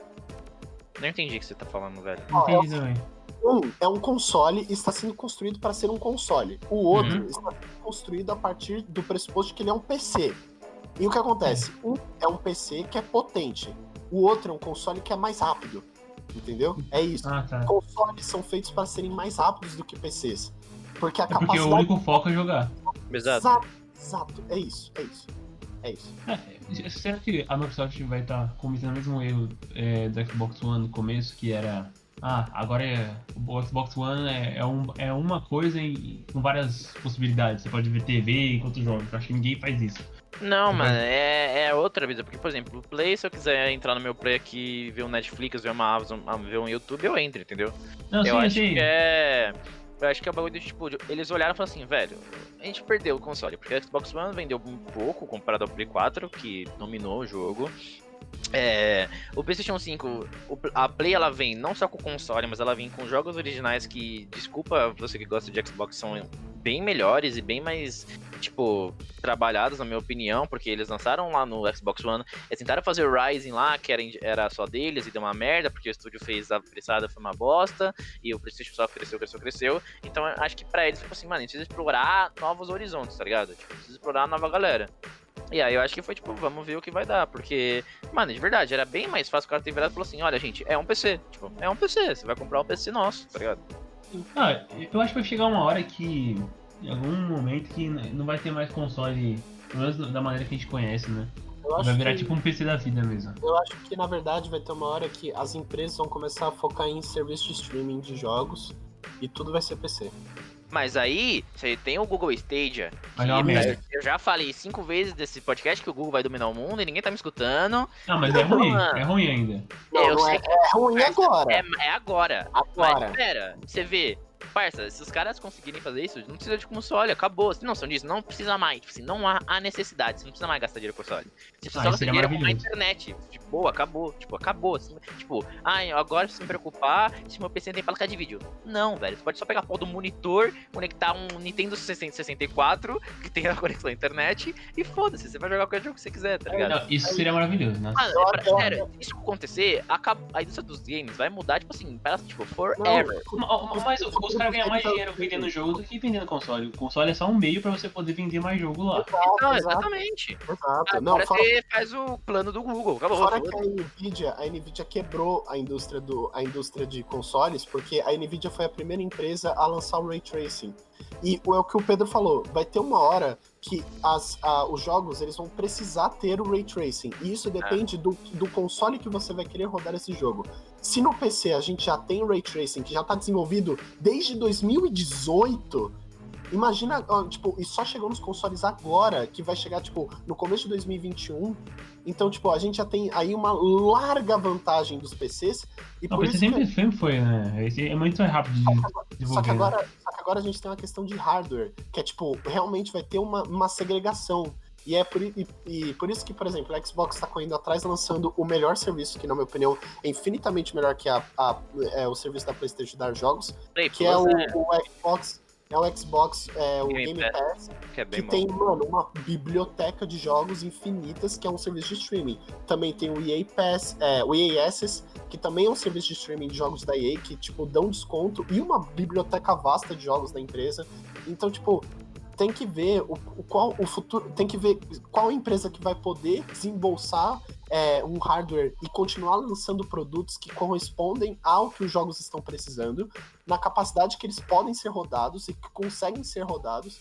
A: Não entendi o que você tá falando, velho.
C: É
B: Entendi também.
C: Um é um console e está sendo construído para ser um console. O outro
B: Uhum.
C: está sendo construído a partir do pressuposto de que ele é um PC. E o que acontece? Um é um PC que é potente. O outro é um console que é mais rápido. Entendeu? É isso.
B: Ah, tá.
C: Consoles são feitos para serem mais rápidos do que PCs. Porque a
B: É porque
C: capacidade.
B: o único foco é jogar.
A: Exato.
C: Exato, exato. É isso, é isso. É isso.
B: É, será que a Microsoft vai estar cometendo o mesmo erro é, do Xbox One no começo, que era. Ah, agora é, o Xbox One é, é, um, é uma coisa em, com várias possibilidades. Você pode ver TV enquanto joga. Eu acho que ninguém faz isso.
A: Não,
B: Uhum.
A: mano, é, é outra vida. Porque, por exemplo, o Play, se eu quiser entrar no meu Play aqui, ver um Netflix, ver uma Amazon, ah, ver um YouTube, eu entro, entendeu?
B: Não,
A: eu
B: sim,
A: acho
B: sim.
A: que é. Eu acho que é o bagulho do tipo, eles olharam e falaram assim, velho, a gente perdeu o console, porque o Xbox One vendeu um pouco comparado ao Play 4, que dominou o jogo. É, o PlayStation 5, o- a Play ela vem não só com o console, mas ela vem com jogos originais que, desculpa você que gosta de Xbox, são bem melhores e bem mais, tipo, trabalhados, na minha opinião, porque eles lançaram lá no Xbox One, eles tentaram fazer o Rising lá, que era, era só deles e deu uma merda, porque o estúdio fez a apressada, foi uma bosta, e o PlayStation só cresceu, cresceu, cresceu. Então acho que pra eles, tipo assim, mano, a gente precisa explorar novos horizontes, tá ligado? Tipo, precisa explorar a nova galera. E aí eu acho que foi tipo, vamos ver o que vai dar, porque, mano, de verdade, era bem mais fácil o cara ter virado e falou assim: olha, gente, é um PC. Tipo, é um PC, você vai comprar um PC nosso, tá ligado?
B: Ah, eu acho que vai chegar uma hora que. Em algum momento que não vai ter mais console. Pelo menos da maneira que a gente conhece, né? Vai virar
C: que-
B: tipo um PC da vida mesmo.
C: Eu acho que na verdade vai ter uma hora que as empresas vão começar a focar em serviço de streaming de jogos e tudo vai ser PC.
A: Mas aí, você tem o Google Stadia.
B: Mas é
A: que- eu já falei cinco vezes desse podcast que o Google vai dominar o mundo e ninguém tá me escutando.
B: Não, mas é ruim,
A: Mano.
B: é ruim ainda.
C: Não,
A: eu
C: não
A: sei
C: é, é ruim agora.
A: É, é agora.
C: Agora.
A: Mas pera, você vê. Parça, se os caras conseguirem fazer isso, não precisa de console, acabou. Você tem noção disso? Não precisa mais. Tipo assim, não há a necessidade. Você não precisa mais gastar dinheiro com console. Você precisa
B: Ah,
A: gastar
B: seria
A: dinheiro com a
B: maravilhoso.
A: internet. Tipo, boa, acabou. Tipo, acabou. Assim, Tipo, ai, agora eu preciso me preocupar se meu PC tem placa de vídeo. Não, velho. Você pode só pegar a porra do monitor, conectar um Nintendo 64, que tem a conexão à internet, e foda-se, você vai jogar qualquer jogo que você quiser, tá ligado?
B: Não, isso seria maravilhoso, né?
A: Mano, é
C: eu-
A: sério, se isso acontecer, acaba- a indústria dos games vai mudar, tipo assim, para, tipo, forever.
B: Mas, mas os caras ganham mais dinheiro vendendo jogo do que vendendo console. O console é só um meio pra você poder vender mais jogo lá.
C: Exato,
A: Não,
C: exato,
A: exatamente.
C: exato. Não,
A: Agora
C: fora,
A: você faz o plano do Google, acabou.
C: fora que a Nvidia, a Nvidia quebrou a indústria, do, a indústria de consoles, porque a Nvidia foi a primeira empresa a lançar o Ray Tracing. E é o que o Pedro falou, vai ter uma hora que as, a- os jogos eles vão precisar ter o Ray Tracing. E isso depende do, do console que você vai querer rodar esse jogo. Se no PC a gente já tem o Ray Tracing, que já tá desenvolvido desde 2018, imagina, ó, tipo, e só chegou nos consoles agora, que vai chegar, tipo, no começo de 2021. Então, tipo, a gente já tem aí uma larga vantagem dos PCs. E
B: Não,
C: por
B: PC
C: isso que-
B: sempre, sempre foi, né? É muito rápido de
C: só que agora, só que agora a gente tem uma questão de hardware, que é tipo, realmente vai ter uma, uma segregação. E é por, e, e por isso que, por exemplo, o Xbox está correndo atrás lançando o melhor serviço, que na minha opinião é infinitamente melhor que a, a- é, o serviço da PlayStation dar jogos,
A: Play
C: que é o,
A: Plus, né,
C: o Xbox, é o Xbox, é, o
A: Game
C: Game Pass,
A: que é
C: que tem, mano, uma biblioteca de jogos infinitas, que é um serviço de streaming. Também tem o EA Pass, é, o EA Access, que também é um serviço de streaming de jogos da EA, que, tipo, dão desconto, e uma biblioteca vasta de jogos da empresa. Então, tipo, tem que ver o, o qual o futuro, tem que ver qual empresa que vai poder desembolsar é, um hardware e continuar lançando produtos que correspondem ao que os jogos estão precisando, na capacidade que eles podem ser rodados e que conseguem ser rodados.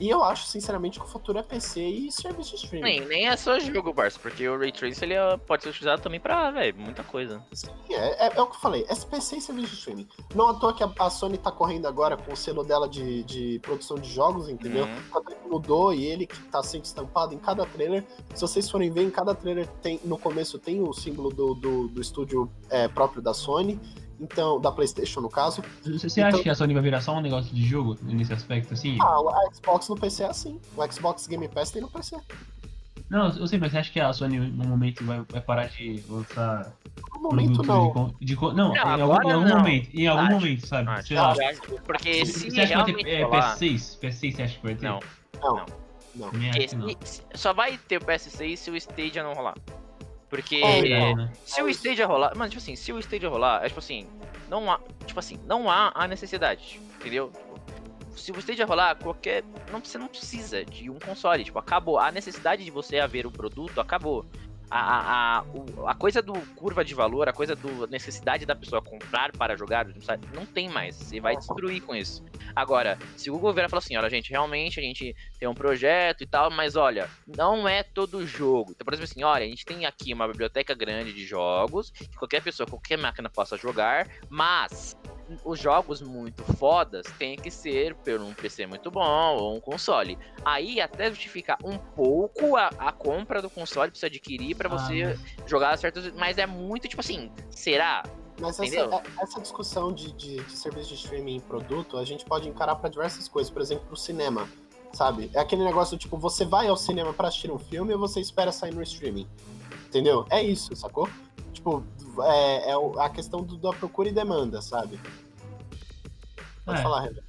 C: E eu acho, sinceramente, que o futuro é PC e serviço de streaming.
A: Nem, nem é só jogo, Barça, porque o Ray Trace ele é- pode ser utilizado também pra, velho, muita coisa.
C: Sim, é, é- é o que eu falei, SPC e serviço de streaming. Não à toa que a, a Sony tá correndo agora com o selo dela de, de produção de jogos, entendeu?
A: Uhum.
C: Mudou e ele que tá sendo estampado em cada trailer. Se vocês forem ver, em cada trailer tem, no começo tem o símbolo do, do, do estúdio é, próprio da Sony, então, da Playstation no caso.
B: Você você
C: Então-
B: acha que a Sony vai virar só um negócio de jogo nesse aspecto, assim?
C: Ah, o- a Xbox no PC é assim. O Xbox Game Pass tem no PC.
B: Não, eu sei, mas você acha que a Sony no momento vai, vai parar de lançar
C: No momento não.
B: de, de Não,
A: Não,
B: em algum, em algum
A: não.
B: momento. Em algum
A: Acho.
B: momento, sabe?
A: Acho,
B: Sei lá.
A: acho, porque
B: Você
A: se
B: você acha que vai ter é,
A: rolar...
B: PS6? PS6 você acha que vai ter?
A: Não,
C: Não.
A: Não.
C: Não.
B: Também acho
A: porque
B: que não.
A: se- só vai ter o PS6 se o Stadia não rolar. Porque
C: É,
B: Verdade, né?
A: se o Stadia rolar, mano, tipo assim, se o Stadia rolar, é tipo assim, não há, tipo assim, não há a necessidade, entendeu? Tipo, se o Stadia rolar, qualquer, não você não precisa de um console, tipo, acabou, a necessidade de você haver o produto acabou. A, a, a, coisa do curva de valor, a coisa do necessidade da pessoa comprar para jogar, não tem mais. Você vai destruir com isso. Agora, se o Google virar e falar assim, olha, gente, realmente a gente tem um projeto e tal, mas olha, não é todo jogo. Então, por exemplo, assim, olha, a gente tem aqui uma biblioteca grande de jogos, que qualquer pessoa, qualquer máquina possa jogar, mas os jogos muito fodas tem que ser por um PC muito bom ou um console. Aí até justifica um pouco a, a compra do console pra você adquirir pra
B: Ah,
A: você jogar certos. Mas é muito tipo assim, será?
C: Mas essa,
A: Entendeu?
C: é- essa discussão de, de, de serviço de streaming em produto, a gente pode encarar para diversas coisas. Por exemplo, o cinema, sabe? É aquele negócio, tipo, você vai ao cinema para assistir um filme ou você espera sair no streaming? Entendeu? É isso, sacou? Tipo, é, é o- a questão do- da procura e demanda, sabe? Pode
B: É.
C: falar, Renan.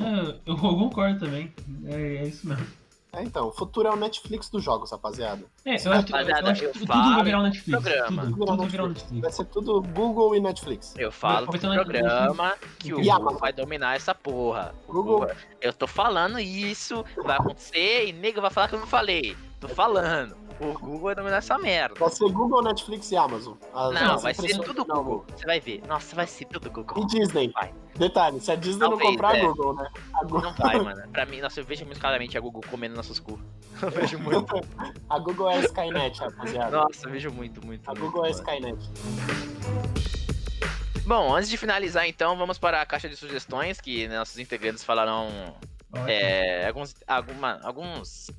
B: É, eu concordo também. É, é isso mesmo.
C: É, então, o futuro é o Netflix dos jogos, rapaziada.
B: É, eu acho que, eu
A: Rapaziada,
B: acho que
A: eu
B: tudo,
A: falo
B: tudo vai virar o Netflix.
A: programa.
B: Tudo, tudo vai virar o Netflix.
C: Vai ser tudo Google e Netflix.
A: Eu falo do programa que o Google
C: Amazon.
A: vai dominar essa porra.
C: Google-
A: Eu tô falando isso, vai acontecer e nego vai falar que eu não falei. Tô falando. O Google vai dominar essa merda.
C: Vai ser Google, Netflix e Amazon. As-
A: Não,
C: as
A: vai ser tudo
C: não,
A: Google. Você vai ver. Nossa, vai ser tudo
C: E
A: Google.
C: Disney.
A: Vai.
C: Detalhe, se a Disney não
A: Talvez,
C: comprar,
A: é.
C: Google, né? A, Gu-
A: Não vai, [laughs] mano. Pra mim, nossa, eu vejo muito claramente a Google comendo nossos cu. [laughs] Eu vejo muito.
C: a Google é a Skynet, rapaziada.
A: Nossa, eu vejo muito, muito.
C: A
A: muito,
C: Google é a. Skynet.
A: Bom, antes de finalizar, então, vamos para a caixa de sugestões, que nossos integrantes falarão é, alguns, alguma, alguns.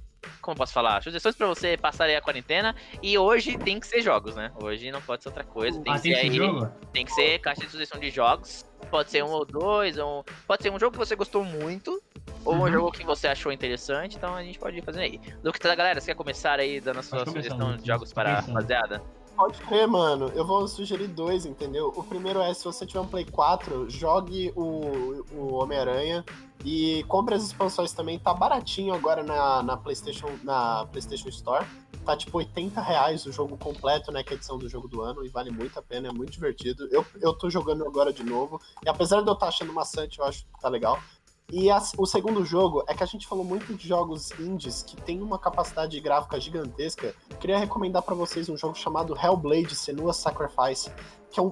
A: Como posso falar? Sugestões para você passar aí a quarentena. E hoje tem que ser jogos, né? Hoje não pode ser outra coisa. Tem
B: ah,
A: que ser
B: jogo?
A: Tem que ser caixa de sugestão de jogos. Pode ser um ou dois, ou pode ser um jogo que você gostou muito, ou um
B: Uhum.
A: jogo que você achou interessante, então a gente pode ir fazendo aí. Lucas, galera, você quer começar aí dando a sua sugestão de jogos para a rapaziada?
C: Pode crer, mano. Eu vou sugerir dois, entendeu? O primeiro é, se você tiver um Play 4, jogue o, o Homem-Aranha e compre as expansões também. Tá baratinho agora na, na, PlayStation, na PlayStation Store. Tá tipo 80 reais o jogo completo, né? Que é a edição do jogo do ano. E vale muito a pena, é muito divertido. Eu, eu tô jogando agora de novo. E apesar de eu estar achando maçante, eu acho que tá legal. E a- o segundo jogo é que a gente falou muito de jogos indies que tem uma capacidade gráfica gigantesca. Queria recomendar pra vocês um jogo chamado Hellblade Senua Sacrifice, que é um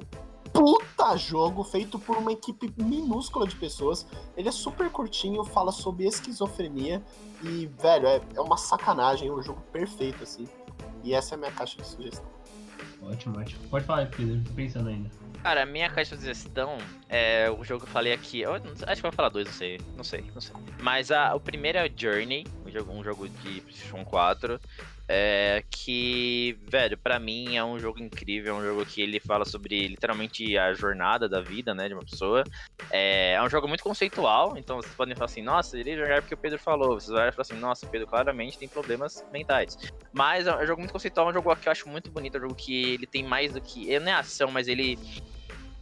C: puta jogo feito por uma equipe minúscula de pessoas. Ele é super curtinho, fala sobre esquizofrenia e, velho, é, é uma sacanagem, é um jogo perfeito, assim. E essa é a minha caixa de sugestão.
B: Ótimo, ótimo. Pode falar, Pedro, tô pensando ainda.
A: Cara, minha caixa de sugestão é o jogo que eu falei aqui. Eu acho que vai falar dois, não sei. Não sei, não sei. Mas a, o primeiro é o Journey, um jogo, um jogo de PlayStation 4. É, que, velho, pra mim é um jogo incrível, é um jogo que ele fala sobre literalmente a jornada da vida, né, de uma pessoa. É, é um jogo muito conceitual, então vocês podem falar assim, nossa, irei jogar porque o Pedro falou. Vocês vão falar assim, nossa, o Pedro claramente tem problemas mentais. Mas é um jogo muito conceitual, é um jogo que eu acho muito bonito, é um jogo que ele tem mais do que. Ele não é ação, mas ele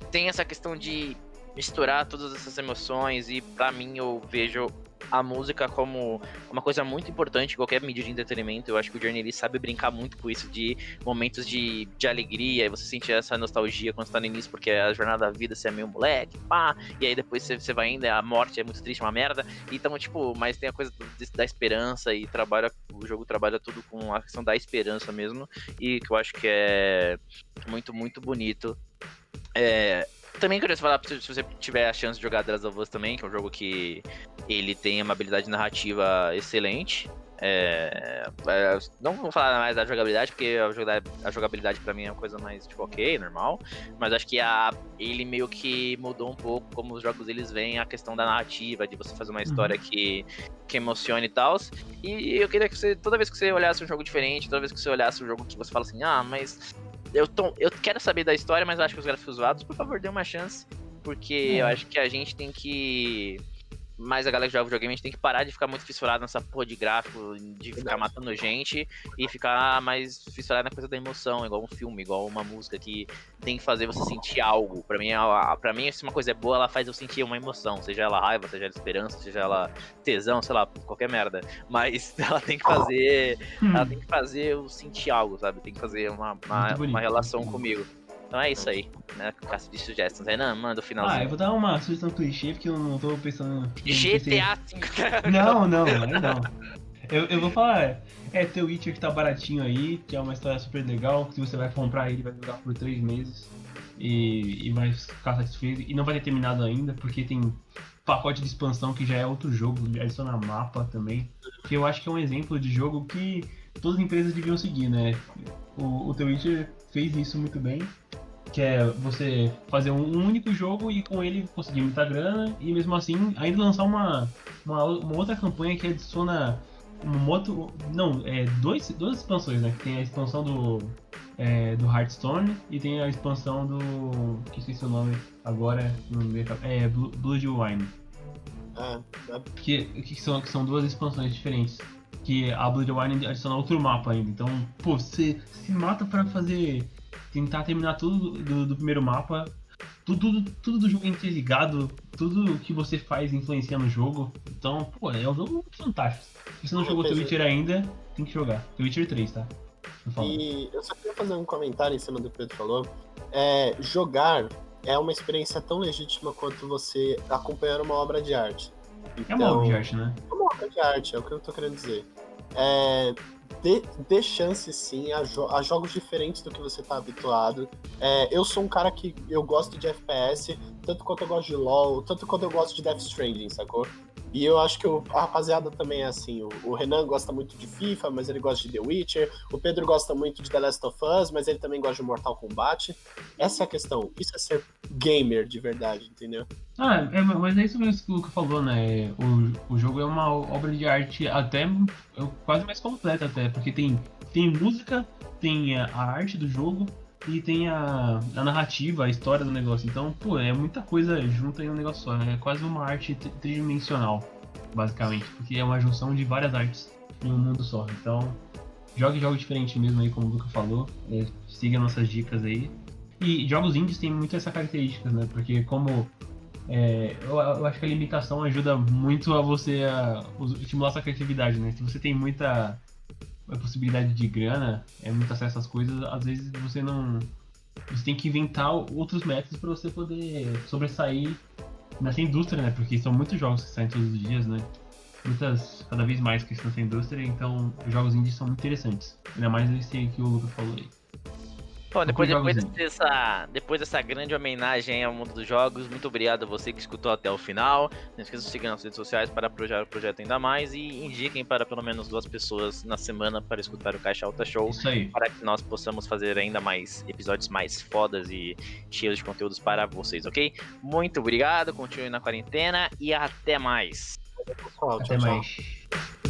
A: tem essa questão de misturar todas essas emoções e pra mim eu vejo a música como uma coisa muito importante em qualquer mídia de entretenimento. Eu acho que o Journey ele sabe brincar muito com isso de momentos de, de alegria e você sente essa nostalgia quando você tá no início, porque a jornada da vida você é meio moleque, pá, e aí depois você, você vai indo, a morte é muito triste, uma merda. Então, tipo, mas tem a coisa da esperança e trabalha, o jogo trabalha tudo com a questão da esperança mesmo, e que eu acho que é muito, muito bonito. É, também queria falar, se você tiver a chance de jogar The Last of Us também, que é um jogo que ele tem uma habilidade narrativa excelente. É, é, não vou falar mais da jogabilidade, porque a joga- a jogabilidade pra mim é uma coisa mais, tipo, ok, normal. Mas acho que a, ele meio que mudou um pouco como os jogos eles veem a questão da narrativa, de você fazer uma história que, que emocione e tal. E eu queria que você, toda vez que você olhasse um jogo diferente, toda vez que você olhasse um jogo que você fala assim, ah, mas eu, tô, eu quero saber da história, mas eu acho que os gráficos zoados, por favor, dê uma chance. Porque
B: É.
A: eu acho que a gente tem que. Mais a galera que joga videogame, a gente tem que parar de ficar muito fissurado nessa porra de gráfico, de ficar
C: Verdade.
A: matando gente e ficar mais fissurado na coisa da emoção, igual um filme, igual uma música que tem que fazer você sentir algo. Pra mim, pra mim, se uma coisa é boa, ela faz eu sentir uma emoção, seja ela raiva, seja ela esperança, seja ela tesão, sei lá, qualquer merda. Mas [laughs] ela tem que fazer ela tem que fazer eu sentir algo, sabe? Tem que fazer uma, uma, uma relação comigo. Então é isso aí, né? Caça de sugestões. Renan, manda o
B: Ah, eu
A: finalzinho.
B: vou dar uma sugestão clichê, porque eu não tô pensando. não
A: GTA V.
B: Não, não, aí não. Eu, eu vou falar, é The Witcher que tá baratinho aí, que é uma história super legal. Se você vai comprar ele, vai jogar por três meses e, e vai ficar satisfeito. E não vai ter terminado ainda, porque tem pacote de expansão que já é outro jogo, adiciona mapa também. Que eu acho que é um exemplo de jogo que todas as empresas deviam seguir, né? O, o The Witcher fez isso muito bem. Que é você fazer um único jogo e com ele conseguir muita grana e mesmo assim ainda lançar uma, uma, uma outra campanha que adiciona um outro. Não, é dois, duas expansões, né? Que tem a expansão do. É, do Hearthstone e tem a expansão do. que esqueci o nome agora. Não me lembro, é Blood Wine.
C: É, é
B: Que, que, são, que são duas expansões diferentes. Que a Blood Wine adiciona outro mapa ainda. Então, pô, você se mata pra fazer. tentar terminar tudo do, do primeiro mapa. Tudo, tudo, tudo do jogo interligado, tudo que você faz influencia no jogo. Então, pô, é um jogo fantástico. Se você não jogou The Witcher ainda, tem que jogar. The Witcher 3, tá?
C: E eu só queria fazer um comentário em cima do que o Pedro falou. É, jogar é uma experiência tão legítima quanto você acompanhar uma obra de arte.
B: É uma obra de arte, né?
C: É uma obra de arte, é o que eu tô querendo dizer. É, dê, dê chance sim a, jo- a jogos diferentes do que você tá habituado. É, eu sou um cara que eu gosto de FPS, tanto quanto eu gosto de LoL, tanto quanto eu gosto de Death Stranding, sacou? E eu acho que o, a rapaziada também é assim. O, o, Renan gosta muito de FIFA, mas ele gosta de The Witcher. O Pedro gosta muito de The Last of Us, mas ele também gosta de Mortal Kombat. Essa é a questão. Isso é ser gamer de verdade, entendeu?
B: Ah, é, mas é isso mesmo que o Luca falou, né? O, o jogo é uma obra de arte até é quase mais completa até, porque tem, tem música, tem a, a arte do jogo, e tem a, a, narrativa, a história do negócio. Então, pô, é muita coisa junto em um negócio só. É quase uma arte tridimensional, basicamente, porque é uma junção de várias artes em um mundo só. Então, jogue jogos diferentes mesmo aí, como o Luca falou. É, siga nossas dicas aí. E jogos indies têm muito essa característica, né? Porque como é, eu, eu, acho que a limitação ajuda muito a você a, a estimular sua criatividade, né? Se você tem muita a possibilidade de grana, é muito acesso às coisas, às vezes você não. Você tem que inventar outros métodos para você poder sobressair nessa indústria, né? Porque são muitos jogos que saem todos os dias, né? Muitas, cada vez mais que estão nessa indústria, então os jogos indies são muito interessantes. Ainda mais esse que o Lucas falou aí.
A: Bom, depois, depois, dessa, depois dessa grande homenagem ao mundo dos jogos, muito obrigado a você que escutou até o final. Não esqueça de seguir nas redes sociais para apoiar o projeto ainda mais e indiquem para pelo menos duas pessoas na semana para escutar o Caixa Alta Show.
B: Isso aí.
A: Para que nós possamos fazer ainda mais episódios mais fodas e cheios de conteúdos para vocês, ok? Muito obrigado, continue na quarentena e até mais.
B: Até tchau, mais. Tchau.